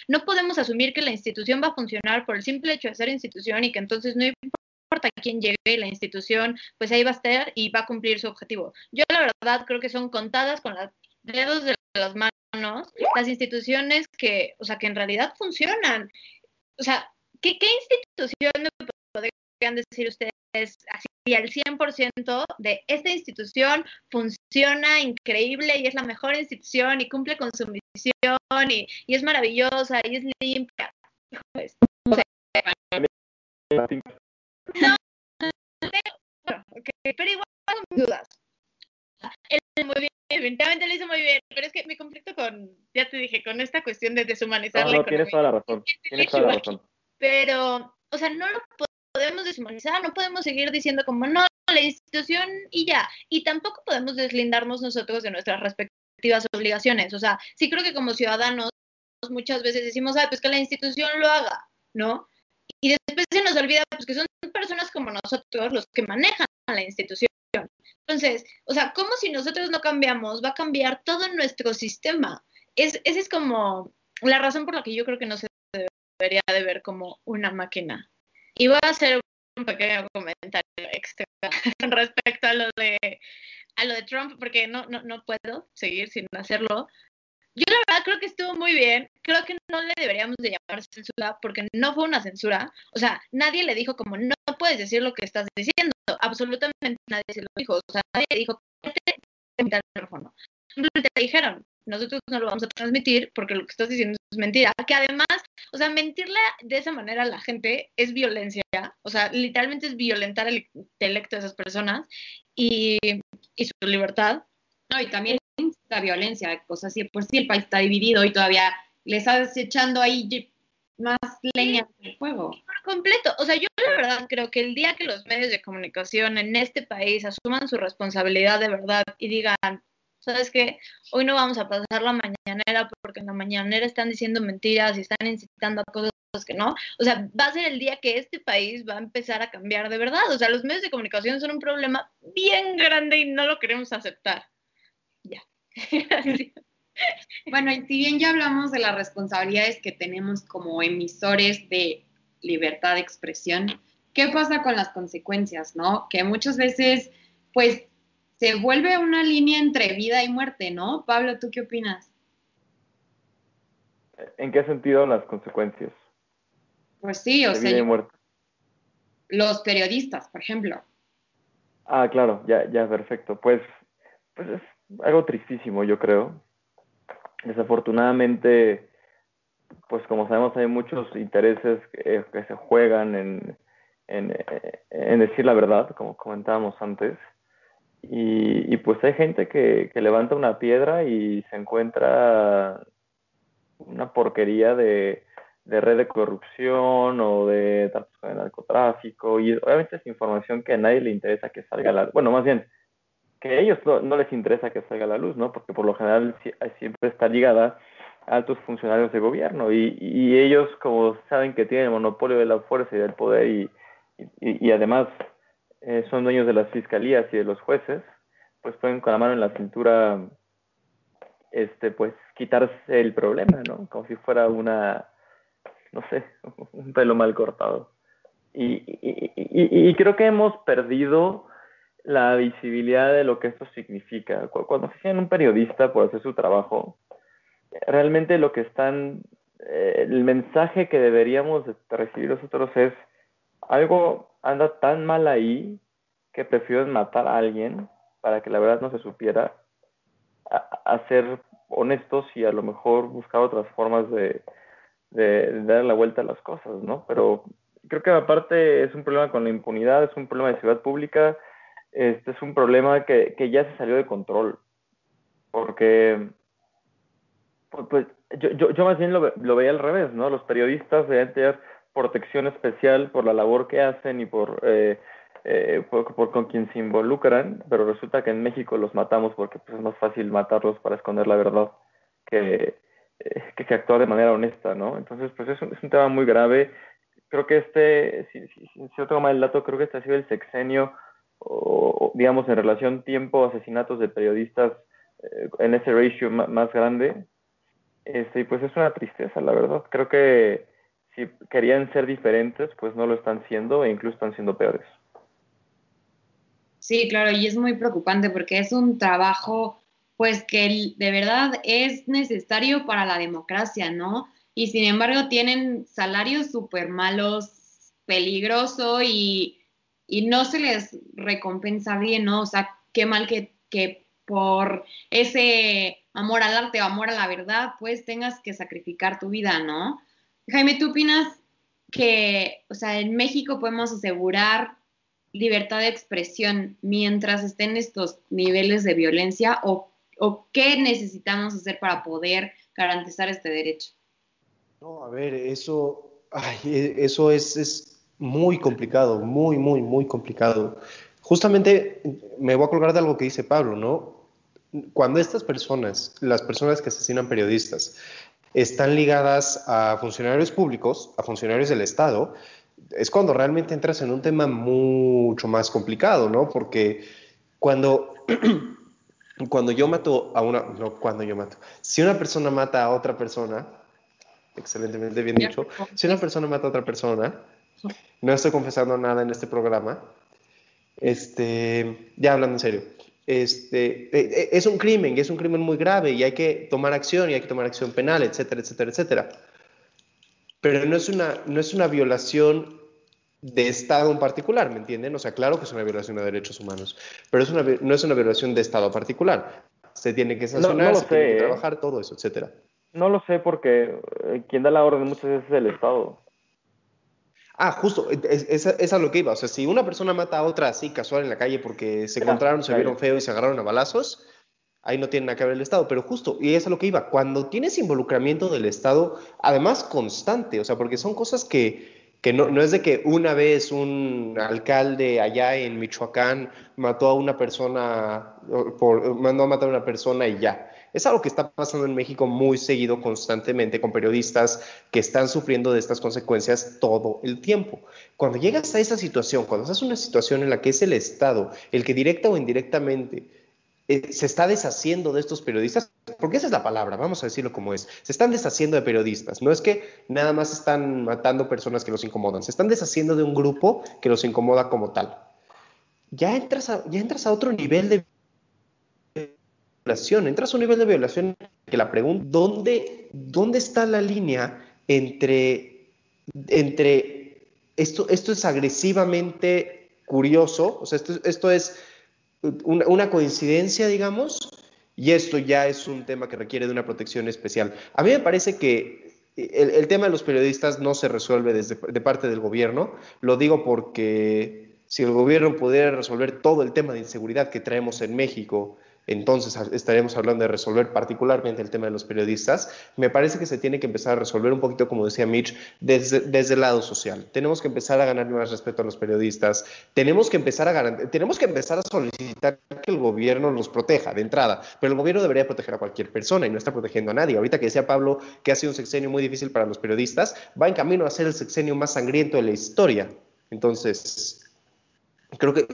No podemos asumir que la institución va a funcionar por el simple hecho de ser institución y que entonces no importa quién llegue, la institución, pues ahí va a estar y va a cumplir su objetivo. Yo la verdad creo que son contadas con los dedos de las manos las instituciones que, o sea, que en realidad funcionan. O sea, ¿qué, qué institución podrían decir ustedes así y al 100% de esta institución funciona increíble y es la mejor institución y cumple con su misión y, es maravillosa y es limpia. Pues, no, pero igual tengo dudas. Él muy bien, definitivamente lo hizo muy bien, pero es que mi conflicto con, ya te dije, con esta cuestión de deshumanizar no, no, tienes toda la razón, tienes toda la razón. Pero, o sea, no lo podemos deshumanizar, no podemos seguir diciendo como no, la institución y ya. Y tampoco podemos deslindarnos nosotros de nuestras respectivas obligaciones. O sea, sí creo que como ciudadanos muchas veces decimos, ah, pues que la institución lo haga, ¿no? Y después se nos olvida pues, que son personas como nosotros los que manejan la institución. Entonces, o sea, ¿cómo si nosotros no cambiamos va a cambiar todo nuestro sistema? Es, esa es como la razón por la que yo creo que no se debe debería de ver como una máquina. Y voy a hacer un pequeño comentario extra respecto a lo de a lo de Trump, porque no, no, no puedo seguir sin hacerlo. Yo la verdad creo que estuvo muy bien. Creo que no le deberíamos de llamar censura porque no fue una censura. O sea, nadie le dijo como no puedes decir lo que estás diciendo. Absolutamente nadie se lo dijo. O sea, nadie dijo el teléfono. Simplemente te dijeron, nosotros no lo vamos a transmitir porque lo que estás diciendo es mentira. Que además, o sea, mentirle de esa manera a la gente es violencia. O sea, literalmente es violentar el intelecto de esas personas y, y su libertad. No, y también la violencia, o sea, si por sí el país está dividido y todavía le estás echando ahí más leña el fuego. Por completo, o sea, yo la verdad creo que el día que los medios de comunicación en este país asuman su responsabilidad de verdad y digan, ¿sabes qué? Hoy no vamos a pasar la mañanera porque en la mañanera están diciendo mentiras y están incitando a cosas que no. O sea, va a ser el día que este país va a empezar a cambiar de verdad. O sea, los medios de comunicación son un problema bien grande y no lo queremos aceptar. Ya. bueno, y si bien ya hablamos de las responsabilidades que tenemos como emisores de libertad de expresión, ¿qué pasa con las consecuencias, no? Que muchas veces, pues, se vuelve una línea entre vida y muerte, ¿no? Pablo, ¿tú qué opinas? ¿En qué sentido las consecuencias? Pues sí, o sea, los periodistas, por ejemplo. Ah, claro, ya, ya, perfecto. Pues, pues es algo tristísimo, yo creo. Desafortunadamente, pues como sabemos, hay muchos intereses que, se juegan en, en, decir la verdad, como comentábamos antes. Y, pues hay gente que, levanta una piedra y se encuentra una porquería de, red de corrupción o de datos de narcotráfico. Y obviamente es información que a nadie le interesa que salga a la... Bueno, más bien, que a ellos no, les interesa que salga a la luz, ¿no? Porque por lo general siempre está ligada a altos funcionarios de gobierno y, y ellos, como saben que tienen el monopolio de la fuerza y del poder y, y, además eh, son dueños de las fiscalías y de los jueces, pues pueden con la mano en la cintura, este, pues quitarse el problema, ¿no? Como si fuera una, no sé, un pelo mal cortado. Y, y creo que hemos perdido la visibilidad de lo que esto significa. Cuando se tiene un periodista por hacer su trabajo, realmente lo que están, eh, el mensaje que deberíamos recibir nosotros es, algo anda tan mal ahí que prefieren matar a alguien para que la verdad no se supiera, a, ser honestos y a lo mejor buscar otras formas de, de, dar la vuelta a las cosas, ¿no? Pero creo que aparte es un problema con la impunidad, es un problema de seguridad pública, este es un problema que, que ya se salió de control. Porque, pues, pues yo, yo, más bien lo, lo, veía al revés, ¿no? Los periodistas deben tener protección especial por la labor que hacen y por, eh, eh, por, con quien se involucran, pero resulta que en México los matamos porque pues, es más fácil matarlos para esconder la verdad que, eh, que, que, actuar de manera honesta, ¿no? Entonces, pues es un, es un tema muy grave. Creo que este, si, si, si yo tengo mal el dato, creo que este ha sido el sexenio o, digamos, en relación tiempo, asesinatos de periodistas eh, en ese ratio más grande. Este, pues es una tristeza, la verdad. Creo que si querían ser diferentes, pues no lo están siendo e incluso están siendo peores. Sí, claro, y es muy preocupante porque es un trabajo, pues que de verdad es necesario para la democracia, ¿no? Y sin embargo tienen salarios súper malos, peligroso y y no se les recompensa bien, ¿no? O sea, qué mal que, que por ese amor al arte o amor a la verdad, pues tengas que sacrificar tu vida, ¿no? Jaime, ¿tú opinas que, o sea, en México podemos asegurar libertad de expresión mientras estén estos niveles de violencia o, qué necesitamos hacer para poder garantizar este derecho? No, a ver, eso, eso es, es muy complicado, muy, muy, muy complicado. Justamente me voy a colgar de algo que dice Pablo, ¿no? Cuando estas personas, las personas que asesinan periodistas, están ligadas a funcionarios públicos, a funcionarios del Estado, es cuando realmente entras en un tema mucho más complicado, ¿no? Porque cuando, cuando yo mato a una, no, cuando yo mato, si una persona mata a otra persona, excelentemente bien dicho. Si una persona mata a otra persona, no estoy confesando nada en este programa, este, ya hablando en serio, este, e, e, es un crimen, es un crimen muy grave y hay que tomar acción y hay que tomar acción penal, etcétera, etcétera, etcétera. Pero no es una, no es una violación de Estado en particular, ¿me entienden? O sea, claro que es una violación de derechos humanos, pero es una, no es una violación de Estado particular. Se tiene que sancionar, se tiene que ¿eh? trabajar, todo eso, etcétera. No lo sé porque eh, quien da la orden muchas veces es el Estado. Ah, justo, es, es, a lo que iba. O sea, si una persona mata a otra así casual en la calle porque se encontraron, se vieron feo y se agarraron a balazos, ahí no tiene nada que ver el Estado. Pero justo, y es a lo que iba, cuando tienes involucramiento del Estado, además constante, o sea, porque son cosas que, que no, no es de que una vez un alcalde allá en Michoacán mató a una persona, por, mandó a matar a una persona y ya. Es algo que está pasando en México muy seguido, constantemente, con periodistas que están sufriendo de estas consecuencias todo el tiempo. Cuando llegas a esa situación, cuando estás en una situación en la que es el Estado el que directa o indirectamente eh, se está deshaciendo de estos periodistas, porque esa es la palabra, vamos a decirlo como es, se están deshaciendo de periodistas, no es que nada más están matando personas que los incomodan, se están deshaciendo de un grupo que los incomoda como tal. Ya entras ya entras a otro nivel de violación, entras a un nivel de violación que la pregunta, ¿dónde, dónde está la línea entre, entre esto, esto es agresivamente curioso, o sea, esto, esto es una, coincidencia, digamos, y esto ya es un tema que requiere de una protección especial. A mí me parece que el, el tema de los periodistas no se resuelve desde, de parte del gobierno, lo digo porque si el gobierno pudiera resolver todo el tema de inseguridad que traemos en México, entonces estaremos hablando de resolver particularmente el tema de los periodistas. Me parece que se tiene que empezar a resolver un poquito, como decía Mitch, desde, desde el lado social. Tenemos que empezar a ganar más respeto a los periodistas. Tenemos que empezar a tenemos que empezar a solicitar que el gobierno los proteja de entrada. Pero el gobierno debería proteger a cualquier persona y no está protegiendo a nadie. Ahorita que decía Pablo que ha sido un sexenio muy difícil para los periodistas, va en camino a ser el sexenio más sangriento de la historia. Entonces, creo que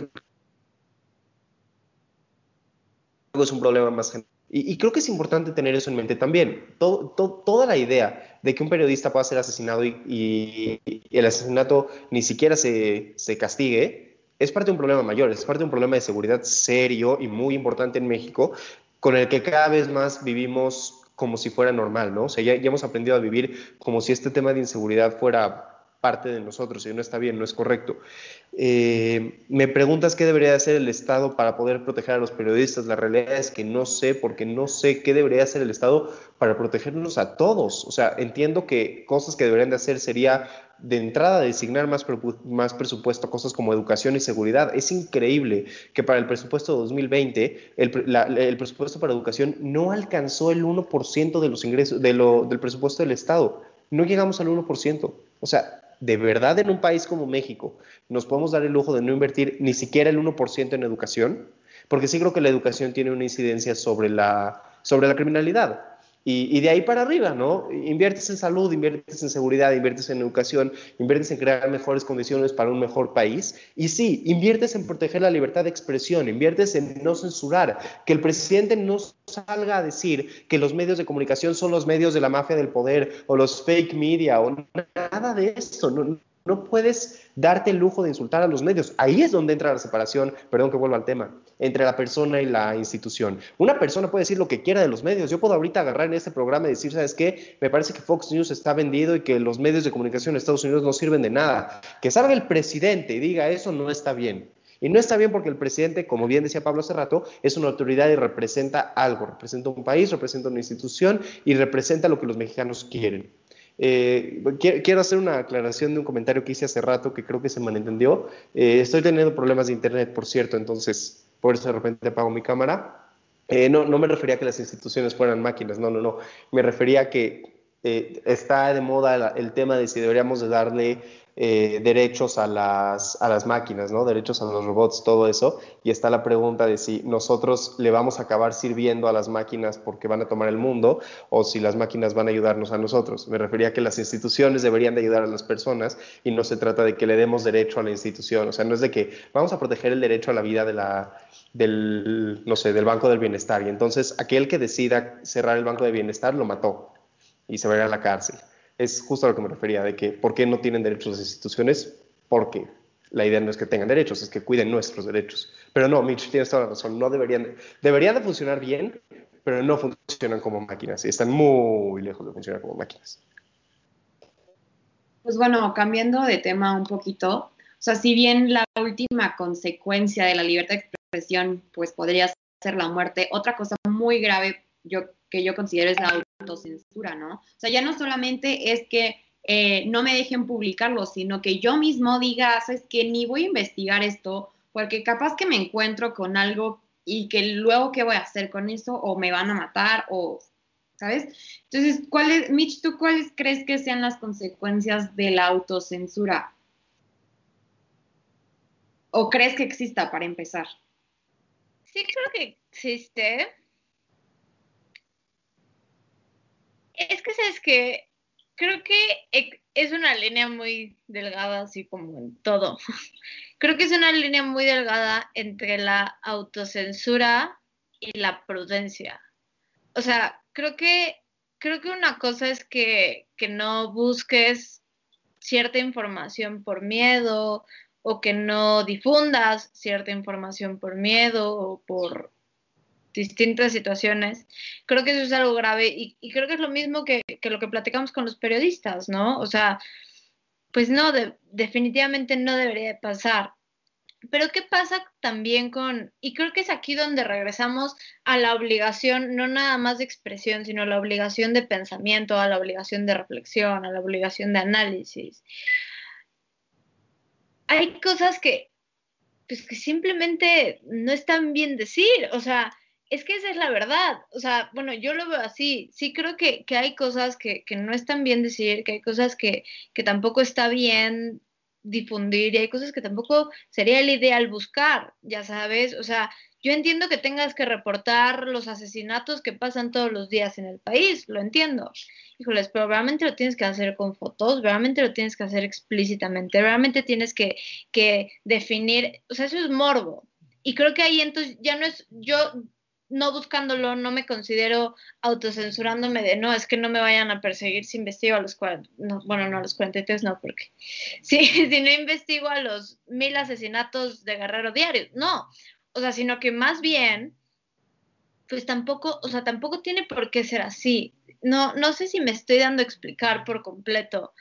es un problema más general. Y, creo que es importante tener eso en mente también. toda la idea de que un periodista pueda ser asesinado y, el asesinato ni siquiera se, se, castigue es parte de un problema mayor, es parte de un problema de seguridad serio y muy importante en México, con el que cada vez más vivimos como si fuera normal, ¿no? O sea, ya, ya hemos aprendido a vivir como si este tema de inseguridad fuera parte de nosotros y no está bien, no es correcto. Eh, me preguntas qué debería hacer el Estado para poder proteger a los periodistas. La realidad es que no sé, porque no sé qué debería hacer el Estado para protegernos a todos. O sea, entiendo que cosas que deberían de hacer sería de entrada designar más, presupuesto a cosas como educación y seguridad. Es increíble que para el presupuesto de 2020 el, el presupuesto para educación no alcanzó el 1% de los ingresos de lo, del presupuesto del Estado. No llegamos al 1%. O sea, de verdad en un país como México nos podemos dar el lujo de no invertir ni siquiera el 1% en educación, porque sí creo que la educación tiene una incidencia sobre la, sobre la criminalidad. Y, de ahí para arriba, ¿no? Inviertes en salud, inviertes en seguridad, inviertes en educación, inviertes en crear mejores condiciones para un mejor país. Y sí, inviertes en proteger la libertad de expresión, inviertes en no censurar, que el presidente no salga a decir que los medios de comunicación son los medios de la mafia del poder o los fake media o nada de eso. No, no puedes darte el lujo de insultar a los medios. Ahí es donde entra la separación, perdón que vuelva al tema, entre la persona y la institución. Una persona puede decir lo que quiera de los medios. Yo puedo ahorita agarrar en este programa y decir, ¿sabes qué? Me parece que Fox News está vendido y que los medios de comunicación en Estados Unidos no sirven de nada. Que salga el presidente y diga eso no está bien. Y no está bien porque el presidente, como bien decía Pablo hace rato, es una autoridad y representa algo, representa un país, representa una institución y representa lo que los mexicanos quieren. Eh, quiero hacer una aclaración de un comentario que hice hace rato que creo que se malentendió. Eh, estoy teniendo problemas de internet, por cierto, entonces por eso de repente apago mi cámara. Eh, no, no me refería a que las instituciones fueran máquinas, no, no, no. Me refería a que está de moda el tema de si deberíamos de darle eh, derechos a las, a las máquinas, ¿no? Derechos a los robots, todo eso. Y está la pregunta de si nosotros le vamos a acabar sirviendo a las máquinas porque van a tomar el mundo o si las máquinas van a ayudarnos a nosotros. Me refería a que las instituciones deberían de ayudar a las personas y no se trata de que le demos derecho a la institución. O sea, no es de que vamos a proteger el derecho a la vida de la, del, no sé, del Banco del Bienestar. Y entonces aquel que decida cerrar el Banco del Bienestar lo mató y se va a ir a la cárcel. es justo a lo que me refería, de que ¿por qué no tienen derechos las instituciones? Porque la idea no es que tengan derechos, es que cuiden nuestros derechos. Pero no, Mitch, tienes toda la razón, no deberían, deberían de funcionar bien, pero no funcionan como máquinas y están muy lejos de funcionar como máquinas. Pues bueno, cambiando de tema un poquito, o sea, si bien la última consecuencia de la libertad de expresión, pues podría ser la muerte, otra cosa muy grave yo, que yo considero es la autocensura, ¿no? O sea, ya no solamente es que eh, no me dejen publicarlo, sino que yo mismo diga, sabes que ni voy a investigar esto, porque capaz que me encuentro con algo y que luego qué voy a hacer con eso, o me van a matar, o, ¿sabes? Entonces, ¿cuáles, Mitch, tú cuáles crees que sean las consecuencias de la autocensura? ¿O crees que exista para empezar? Sí, creo que existe. Es que, ¿sabes que creo que es una línea muy delgada, así como en todo. Creo que es una línea muy delgada entre la autocensura y la prudencia. O sea, creo que, creo que una cosa es que, que no busques cierta información por miedo o que no difundas cierta información por miedo o por distintas situaciones, creo que eso es algo grave y, creo que es lo mismo que, lo que platicamos con los periodistas, ¿no? O sea, pues no, definitivamente no debería pasar. Pero ¿qué pasa también con, y creo que es aquí donde regresamos a la obligación, no nada más de expresión, sino la obligación de pensamiento, a la obligación de reflexión, a la obligación de análisis. Hay cosas que, pues que simplemente no están bien decir, o sea, es que esa es la verdad. O sea, bueno, yo lo veo así. Sí creo que, hay cosas que, no están bien decir, que hay cosas que, que tampoco está bien difundir y hay cosas que tampoco sería el ideal buscar, ya sabes. O sea, yo entiendo que tengas que reportar los asesinatos que pasan todos los días en el país, lo entiendo. Híjoles, pero realmente lo tienes que hacer con fotos, realmente lo tienes que hacer explícitamente, realmente tienes que, que definir, o sea, eso es morbo. Y creo que ahí entonces ya no es, yo no buscándolo, no me considero autocensurándome de no, es que no me vayan a perseguir si investigo a los 40, no, bueno, no a los 43, no, porque sí, si no investigo a los mil asesinatos de Guerrero diarios, no, o sea, sino que más bien, pues tampoco, o sea, tampoco tiene por qué ser así. No, no sé si me estoy dando a explicar por completo,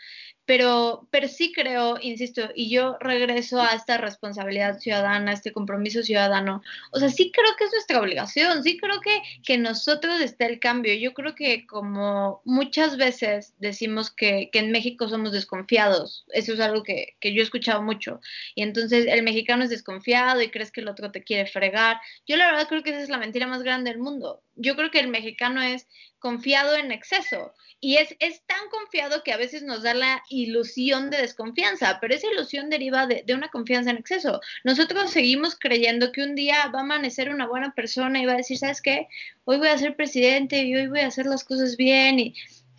pero, pero sí creo, insisto, y yo regreso a esta responsabilidad ciudadana, este compromiso ciudadano. O sea, sí creo que es nuestra obligación, sí creo que, que nosotros está el cambio. Yo creo que como muchas veces decimos que, que en México somos desconfiados, eso es algo que, que yo he escuchado mucho. Y entonces el mexicano es desconfiado y crees que el otro te quiere fregar. Yo la verdad creo que esa es la mentira más grande del mundo. Yo creo que el mexicano es confiado en exceso y es, es tan confiado que a veces nos da la ilusión de desconfianza, pero esa ilusión deriva de, de, una confianza en exceso. Nosotros seguimos creyendo que un día va a amanecer una buena persona y va a decir, ¿sabes qué? Hoy voy a ser presidente y hoy voy a hacer las cosas bien y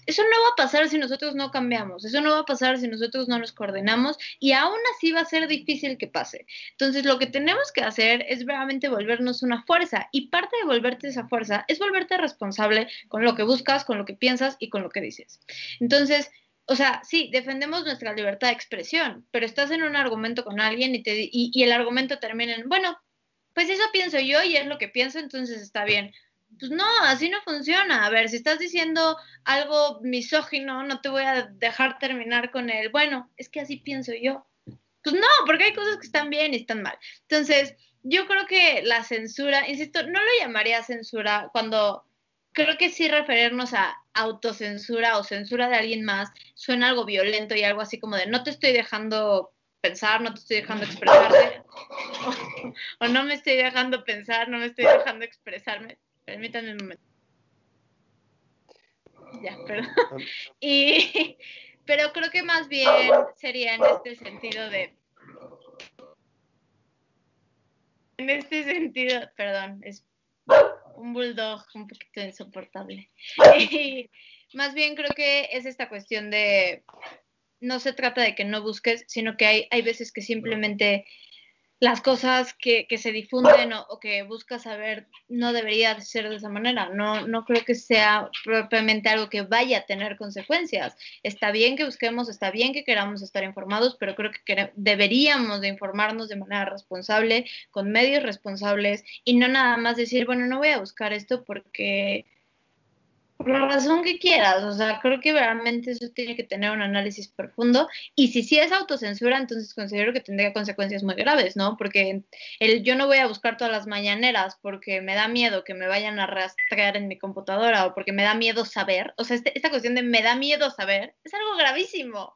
eso no va a pasar si nosotros no cambiamos, eso no va a pasar si nosotros no nos coordinamos y aún así va a ser difícil que pase. Entonces lo que tenemos que hacer es realmente volvernos una fuerza y parte de volverte esa fuerza es volverte responsable con lo que buscas, con lo que piensas y con lo que dices. Entonces, o sea, sí, defendemos nuestra libertad de expresión, pero estás en un argumento con alguien y, te, y, y el argumento termina en, bueno, pues eso pienso yo y es lo que pienso, entonces está bien. Pues no, así no funciona. A ver, si estás diciendo algo misógino, no te voy a dejar terminar con el, bueno, es que así pienso yo. Pues no, porque hay cosas que están bien y están mal. Entonces, yo creo que la censura, insisto, no lo llamaría censura cuando creo que sí referirnos a autocensura o censura de alguien más suena algo violento y algo así como de no te estoy dejando pensar, no te estoy dejando expresarte, o, o, no me estoy dejando pensar, no me estoy dejando expresarme. Permítanme un momento. Ya, perdón. Y, pero creo que más bien sería en este sentido de. En este sentido, perdón, es un bulldog un poquito insoportable. Y más bien creo que es esta cuestión de. No se trata de que no busques, sino que hay, hay veces que simplemente las cosas que, que se difunden o, que buscas saber no debería ser de esa manera. No, no creo que sea propiamente algo que vaya a tener consecuencias. Está bien que busquemos, está bien que queramos estar informados, pero creo que deberíamos de informarnos de manera responsable, con medios responsables y no nada más decir, bueno, no voy a buscar esto porque por la razón que quieras, o sea, creo que realmente eso tiene que tener un análisis profundo y si sí es autocensura, entonces considero que tendría consecuencias muy graves, ¿no? Porque el yo no voy a buscar todas las mañaneras porque me da miedo que me vayan a rastrear en mi computadora o porque me da miedo saber, o sea, este, esta cuestión de me da miedo saber es algo gravísimo.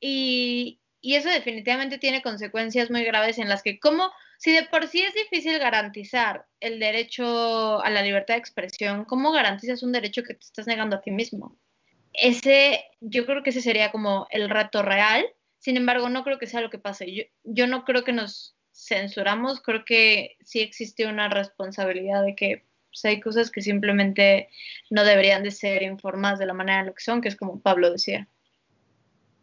Y, y eso definitivamente tiene consecuencias muy graves en las que, ¿cómo si de por sí es difícil garantizar el derecho a la libertad de expresión, ¿cómo garantizas un derecho que te estás negando a ti mismo? Ese, yo creo que ese sería como el reto real. Sin embargo, no creo que sea lo que pase. Yo, yo no creo que nos censuramos, creo que sí existe una responsabilidad de que pues, hay cosas que simplemente no deberían de ser informadas de la manera en lo que son, que es como Pablo decía.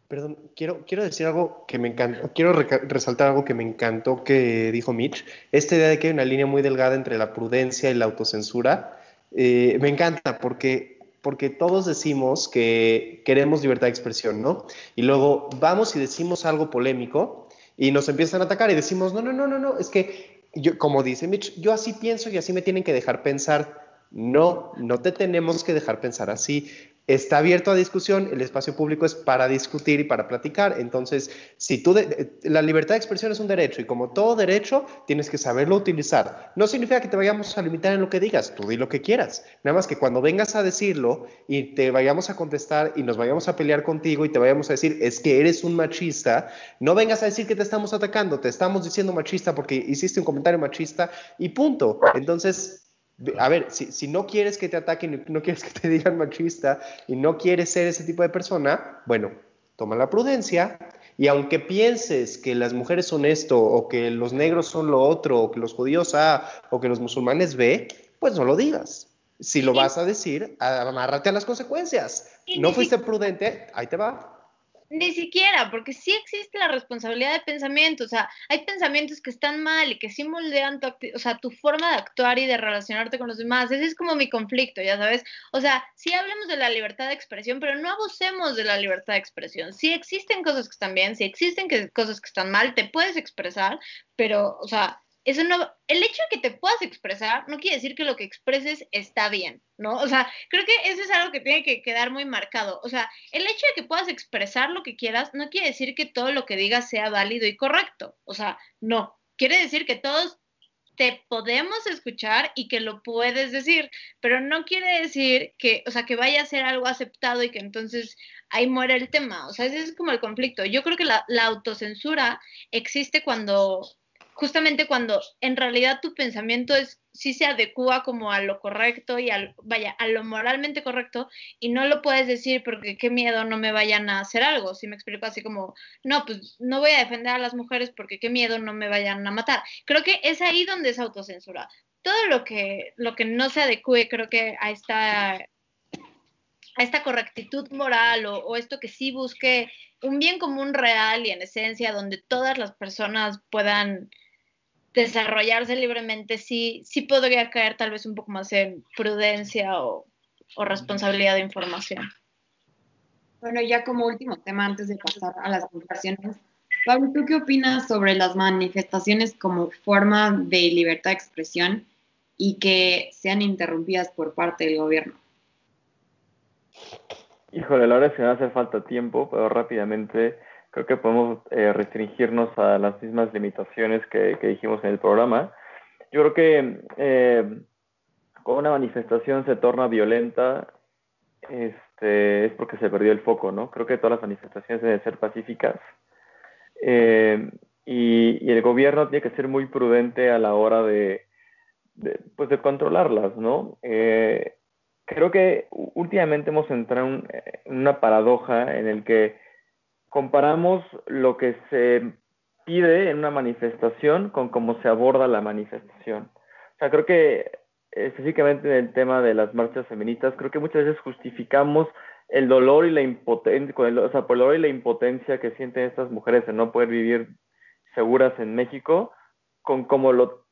Perdón, quiero, quiero decir algo que me encantó, quiero resaltar algo que me encantó que dijo Mitch. Esta idea de que hay una línea muy delgada entre la prudencia y la autocensura, eh, me encanta porque, porque todos decimos que queremos libertad de expresión, ¿no? Y luego vamos y decimos algo polémico y nos empiezan a atacar y decimos, no, no, no, no, no, es que, yo, como dice Mitch, yo así pienso y así me tienen que dejar pensar. No, no te tenemos que dejar pensar así está abierto a discusión, el espacio público es para discutir y para platicar. Entonces, si tú la libertad de expresión es un derecho y como todo derecho tienes que saberlo utilizar. No significa que te vayamos a limitar en lo que digas, tú di lo que quieras. Nada más que cuando vengas a decirlo y te vayamos a contestar y nos vayamos a pelear contigo y te vayamos a decir es que eres un machista, no vengas a decir que te estamos atacando, te estamos diciendo machista porque hiciste un comentario machista y punto. Entonces, a ver, si, no quieres que te ataquen, no quieres que te digan machista y no quieres ser ese tipo de persona, bueno, toma la prudencia y aunque pienses que las mujeres son esto o que los negros son lo otro o que los judíos A o que los musulmanes B, pues no lo digas. Si lo vas a decir, amárrate a las consecuencias. No fuiste prudente, ahí te va. Ni siquiera, porque sí existe la responsabilidad de pensamiento, o sea, hay pensamientos que están mal y que sí moldean tu, o sea, tu forma de actuar y de relacionarte con los demás. Ese es como mi conflicto, ya sabes. O sea, sí hablemos de la libertad de expresión, pero no abusemos de la libertad de expresión. Sí existen cosas que están bien, sí existen cosas que están mal, te puedes expresar, pero, o sea, eso no, el hecho de que te puedas expresar no quiere decir que lo que expreses está bien, ¿no? O sea, creo que eso es algo que tiene que quedar muy marcado. O sea, el hecho de que puedas expresar lo que quieras no quiere decir que todo lo que digas sea válido y correcto. O sea, no. Quiere decir que todos te podemos escuchar y que lo puedes decir, pero no quiere decir que, o sea, que vaya a ser algo aceptado y que entonces ahí muere el tema. O sea, ese es como el conflicto. Yo creo que la, la autocensura existe cuando justamente cuando en realidad tu pensamiento es sí se adecua como a lo correcto y al, vaya, a lo moralmente correcto y no lo puedes decir porque qué miedo no me vayan a hacer algo, si me explico así como, no, pues no voy a defender a las mujeres porque qué miedo no me vayan a matar. Creo que es ahí donde es autocensura. Todo lo que, lo que no se adecue, creo que a esta, a esta correctitud moral o, o esto que sí busque un bien común real y en esencia donde todas las personas puedan desarrollarse libremente, sí, sí podría caer tal vez un poco más en prudencia o, responsabilidad de información. Bueno, ya como último tema, antes de pasar a las conclusiones, Pablo, ¿tú qué opinas sobre las manifestaciones como forma de libertad de expresión y que sean interrumpidas por parte del gobierno? Híjole, la verdad es que me va a hacer falta tiempo, pero rápidamente creo que podemos eh, restringirnos a las mismas limitaciones que, dijimos en el programa. Yo creo que eh, cuando una manifestación se torna violenta, este, es porque se perdió el foco, ¿no? Creo que todas las manifestaciones deben ser pacíficas. Eh, y, el gobierno tiene que ser muy prudente a la hora de, pues de controlarlas, ¿no? creo que últimamente hemos entrado en una paradoja en el que comparamos lo que se pide en una manifestación con cómo se aborda la manifestación. O sea, creo que específicamente en el tema de las marchas feministas, creo que muchas veces justificamos el dolor y la impotencia, o sea, el dolor y la impotencia que sienten estas mujeres de no poder vivir seguras en México con cómo lo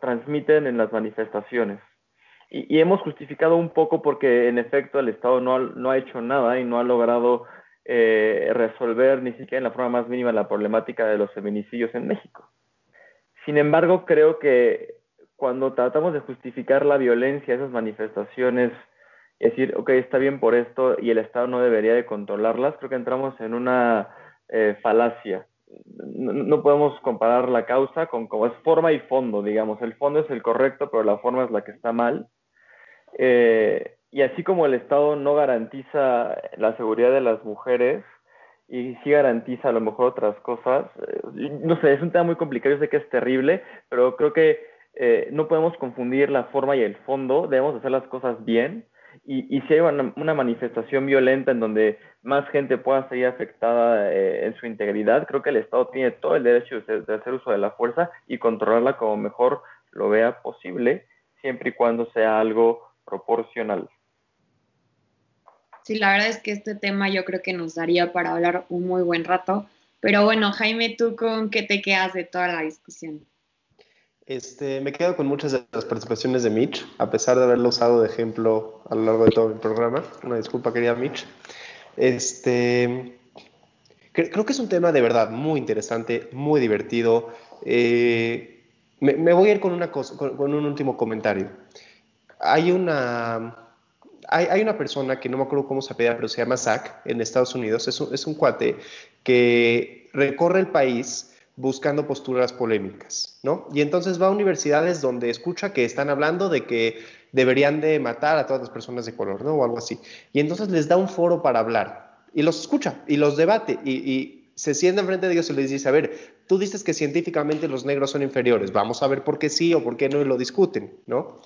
transmiten en las manifestaciones. Y, hemos justificado un poco porque en efecto el Estado no ha, no ha hecho nada y no ha logrado eh, resolver ni siquiera en la forma más mínima la problemática de los feminicidios en México. Sin embargo, creo que cuando tratamos de justificar la violencia, esas manifestaciones, y decir, ok, está bien por esto y el Estado no debería de controlarlas, creo que entramos en una eh, falacia. No, podemos comparar la causa con como es forma y fondo, digamos. El fondo es el correcto, pero la forma es la que está mal. Eh, y así como el Estado no garantiza la seguridad de las mujeres y sí garantiza a lo mejor otras cosas, eh, no sé, es un tema muy complicado, yo sé que es terrible, pero creo que eh, no podemos confundir la forma y el fondo, debemos hacer las cosas bien. Y, si hay una, manifestación violenta en donde más gente pueda ser afectada eh, en su integridad, creo que el Estado tiene todo el derecho de, hacer uso de la fuerza y controlarla como mejor lo vea posible, siempre y cuando sea algo proporcional. Sí, la verdad es que este tema yo creo que nos daría para hablar un muy buen rato. Pero bueno, Jaime, ¿tú con qué te quedas de toda la discusión? Este, me quedo con muchas de las participaciones de Mitch, a pesar de haberlo usado de ejemplo a lo largo de todo el programa. Una disculpa, querida Mitch. Este, creo que es un tema de verdad muy interesante, muy divertido. Eh, me, voy a ir con, una cosa, con, un último comentario. Hay una, hay, una persona que no me acuerdo cómo se apela, pero se llama Zach en Estados Unidos. Es un, es cuate que recorre el país buscando posturas polémicas, ¿no? Y entonces va a universidades donde escucha que están hablando de que deberían de matar a todas las personas de color, ¿no? O algo así. Y entonces les da un foro para hablar y los escucha y los debate y, se sienta enfrente de ellos y les dice, a ver, tú dices que científicamente los negros son inferiores, vamos a ver por qué sí o por qué no y lo discuten, ¿no?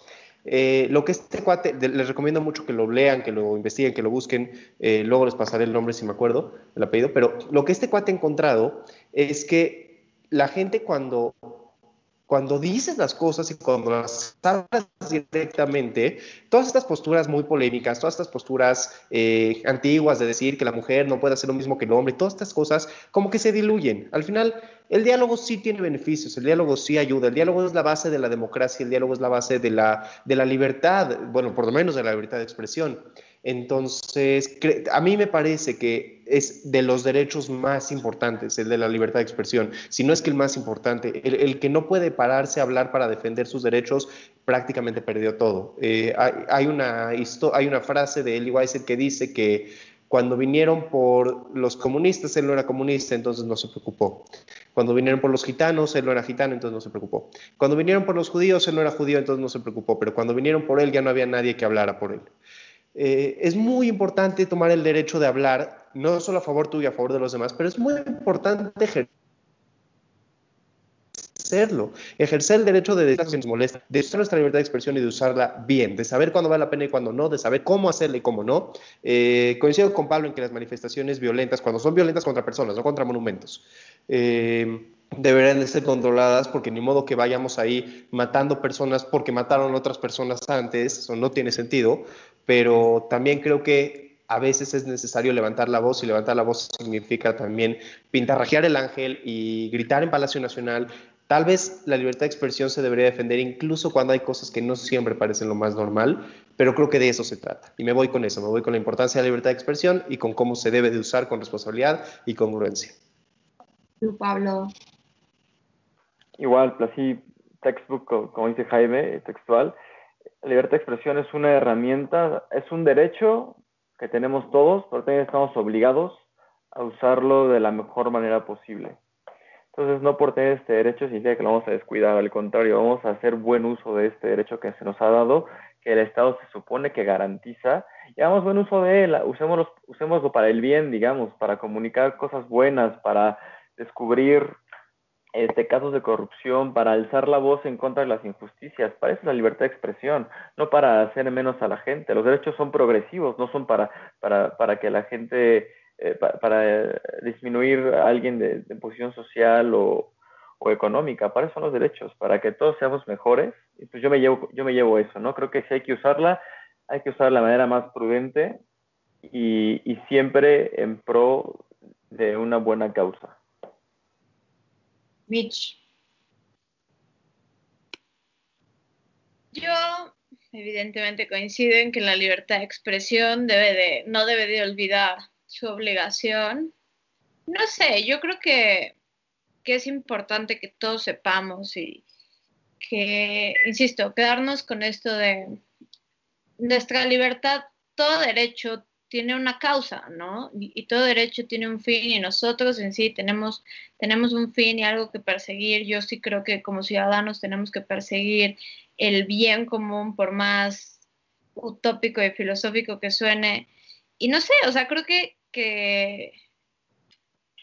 Eh, lo que este cuate, les recomiendo mucho que lo lean, que lo investiguen, que lo busquen, eh, luego les pasaré el nombre si me acuerdo, el apellido, pero lo que este cuate ha encontrado es que la gente cuando, cuando dices las cosas y cuando las hablas directamente, todas estas posturas muy polémicas, todas estas posturas eh, antiguas de decir que la mujer no puede hacer lo mismo que el hombre, todas estas cosas como que se diluyen. Al final, el diálogo sí tiene beneficios, el diálogo sí ayuda, el diálogo es la base de la democracia, el diálogo es la base de la, de la libertad, bueno, por lo menos de la libertad de expresión. Entonces, a mí me parece que es de los derechos más importantes, el de la libertad de expresión, si no es que el más importante, el, que no puede pararse a hablar para defender sus derechos, prácticamente perdió todo. Eh, hay, una hay una frase de Elie Wiesel que dice que cuando vinieron por los comunistas, él no era comunista, entonces no se preocupó. Cuando vinieron por los gitanos, él no era gitano, entonces no se preocupó. Cuando vinieron por los judíos, él no era judío, entonces no se preocupó. Pero cuando vinieron por él, ya no había nadie que hablara por él. Eh, es muy importante tomar el derecho de hablar, no solo a favor tuyo y a favor de los demás, pero es muy importante ejercerlo, ejercer el derecho de decir que nos molesta, de usar nuestra libertad de expresión y de usarla bien, de saber cuándo vale la pena y cuándo no, de saber cómo hacerla y cómo no. Eh, coincido con Pablo en que las manifestaciones violentas, cuando son violentas contra personas, no contra monumentos, eh, deberían de ser controladas porque ni modo que vayamos ahí matando personas porque mataron otras personas antes, eso no tiene sentido, pero también creo que a veces es necesario levantar la voz y levantar la voz significa también pintarrajear el ángel y gritar en Palacio Nacional. Tal vez la libertad de expresión se debería defender incluso cuando hay cosas que no siempre parecen lo más normal, pero creo que de eso se trata. Y me voy con eso, me voy con la importancia de la libertad de expresión y con cómo se debe de usar con responsabilidad y congruencia. Tú, Pablo. Igual, así, textbook, como dice Jaime, textual la libertad de expresión es una herramienta, es un derecho que tenemos todos, pero también estamos obligados a usarlo de la mejor manera posible. Entonces, no por tener este derecho significa que lo vamos a descuidar, al contrario, vamos a hacer buen uso de este derecho que se nos ha dado, que el Estado se supone que garantiza, y hagamos buen uso de él, usémoslo, usémoslo para el bien, digamos, para comunicar cosas buenas, para descubrir este, casos de corrupción, para alzar la voz en contra de las injusticias. Para eso es la libertad de expresión, no para hacer menos a la gente. Los derechos son progresivos, no son para, para, para que la gente, eh, para, disminuir a alguien de, posición social o, o, económica. Para eso son los derechos, para que todos seamos mejores. Y pues yo me llevo, yo me llevo eso, ¿no? Creo que si hay que usarla, hay que usarla de la manera más prudente y, y siempre en pro de una buena causa. Mitch. Yo evidentemente coincido en que la libertad de expresión debe de, no debe de olvidar su obligación. No sé, yo creo que, que es importante que todos sepamos y que, insisto, quedarnos con esto de nuestra libertad, todo derecho tiene una causa, ¿no? Y, todo derecho tiene un fin y nosotros en sí tenemos, tenemos un fin y algo que perseguir. Yo sí creo que como ciudadanos tenemos que perseguir el bien común por más utópico y filosófico que suene. Y no sé, o sea, creo que, que,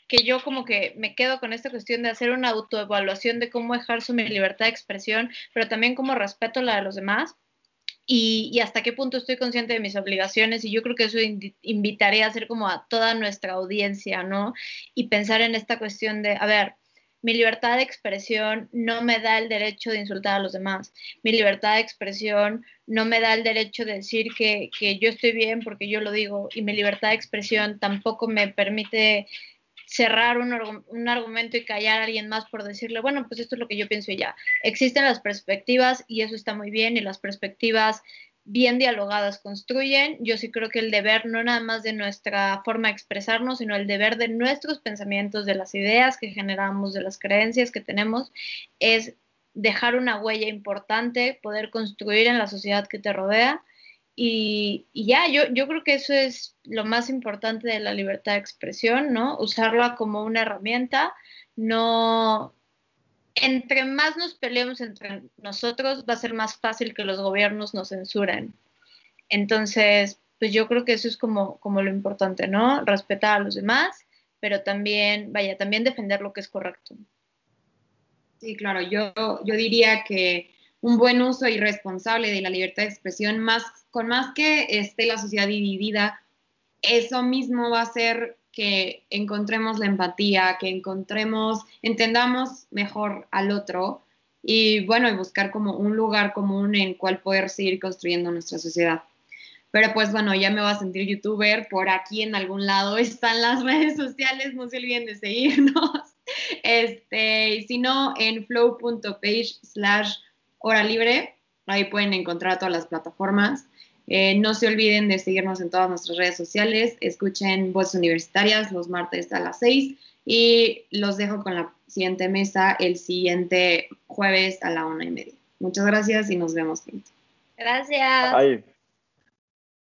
que yo como que me quedo con esta cuestión de hacer una autoevaluación de cómo ejerzo mi libertad de expresión, pero también cómo respeto la de los demás y, hasta qué punto estoy consciente de mis obligaciones y yo creo que eso invitaría a hacer como a toda nuestra audiencia, ¿no? Y pensar en esta cuestión de, a ver, mi libertad de expresión no me da el derecho de insultar a los demás, mi libertad de expresión no me da el derecho de decir que, que yo estoy bien porque yo lo digo y mi libertad de expresión tampoco me permite cerrar un, un, argumento y callar a alguien más por decirle, bueno, pues esto es lo que yo pienso ya. Existen las perspectivas y eso está muy bien y las perspectivas bien dialogadas construyen. Yo sí creo que el deber no nada más de nuestra forma de expresarnos, sino el deber de nuestros pensamientos, de las ideas que generamos, de las creencias que tenemos, es dejar una huella importante, poder construir en la sociedad que te rodea y, ya, yo, yo creo que eso es lo más importante de la libertad de expresión, ¿no? Usarla como una herramienta, no... Entre más nos peleemos entre nosotros, va a ser más fácil que los gobiernos nos censuren. Entonces, pues yo creo que eso es como, como lo importante, ¿no? Respetar a los demás, pero también, vaya, también defender lo que es correcto. Sí, claro, yo, yo diría que un buen uso y responsable de la libertad de expresión, más, con más que esté la sociedad dividida, eso mismo va a hacer que encontremos la empatía, que encontremos, entendamos mejor al otro y bueno, y buscar como un lugar común en cual poder seguir construyendo nuestra sociedad. Pero pues bueno, ya me voy a sentir youtuber, por aquí en algún lado están las redes sociales, no se olviden de seguirnos. Este, y si no, en flow.page slash Hora Libre. Ahí pueden encontrar todas las plataformas. Eh, no se olviden de seguirnos en todas nuestras redes sociales. Escuchen Voces Universitarias los martes a las 6 y los dejo con la siguiente mesa el siguiente jueves a la una y media. Muchas gracias y nos vemos pronto. Gracias.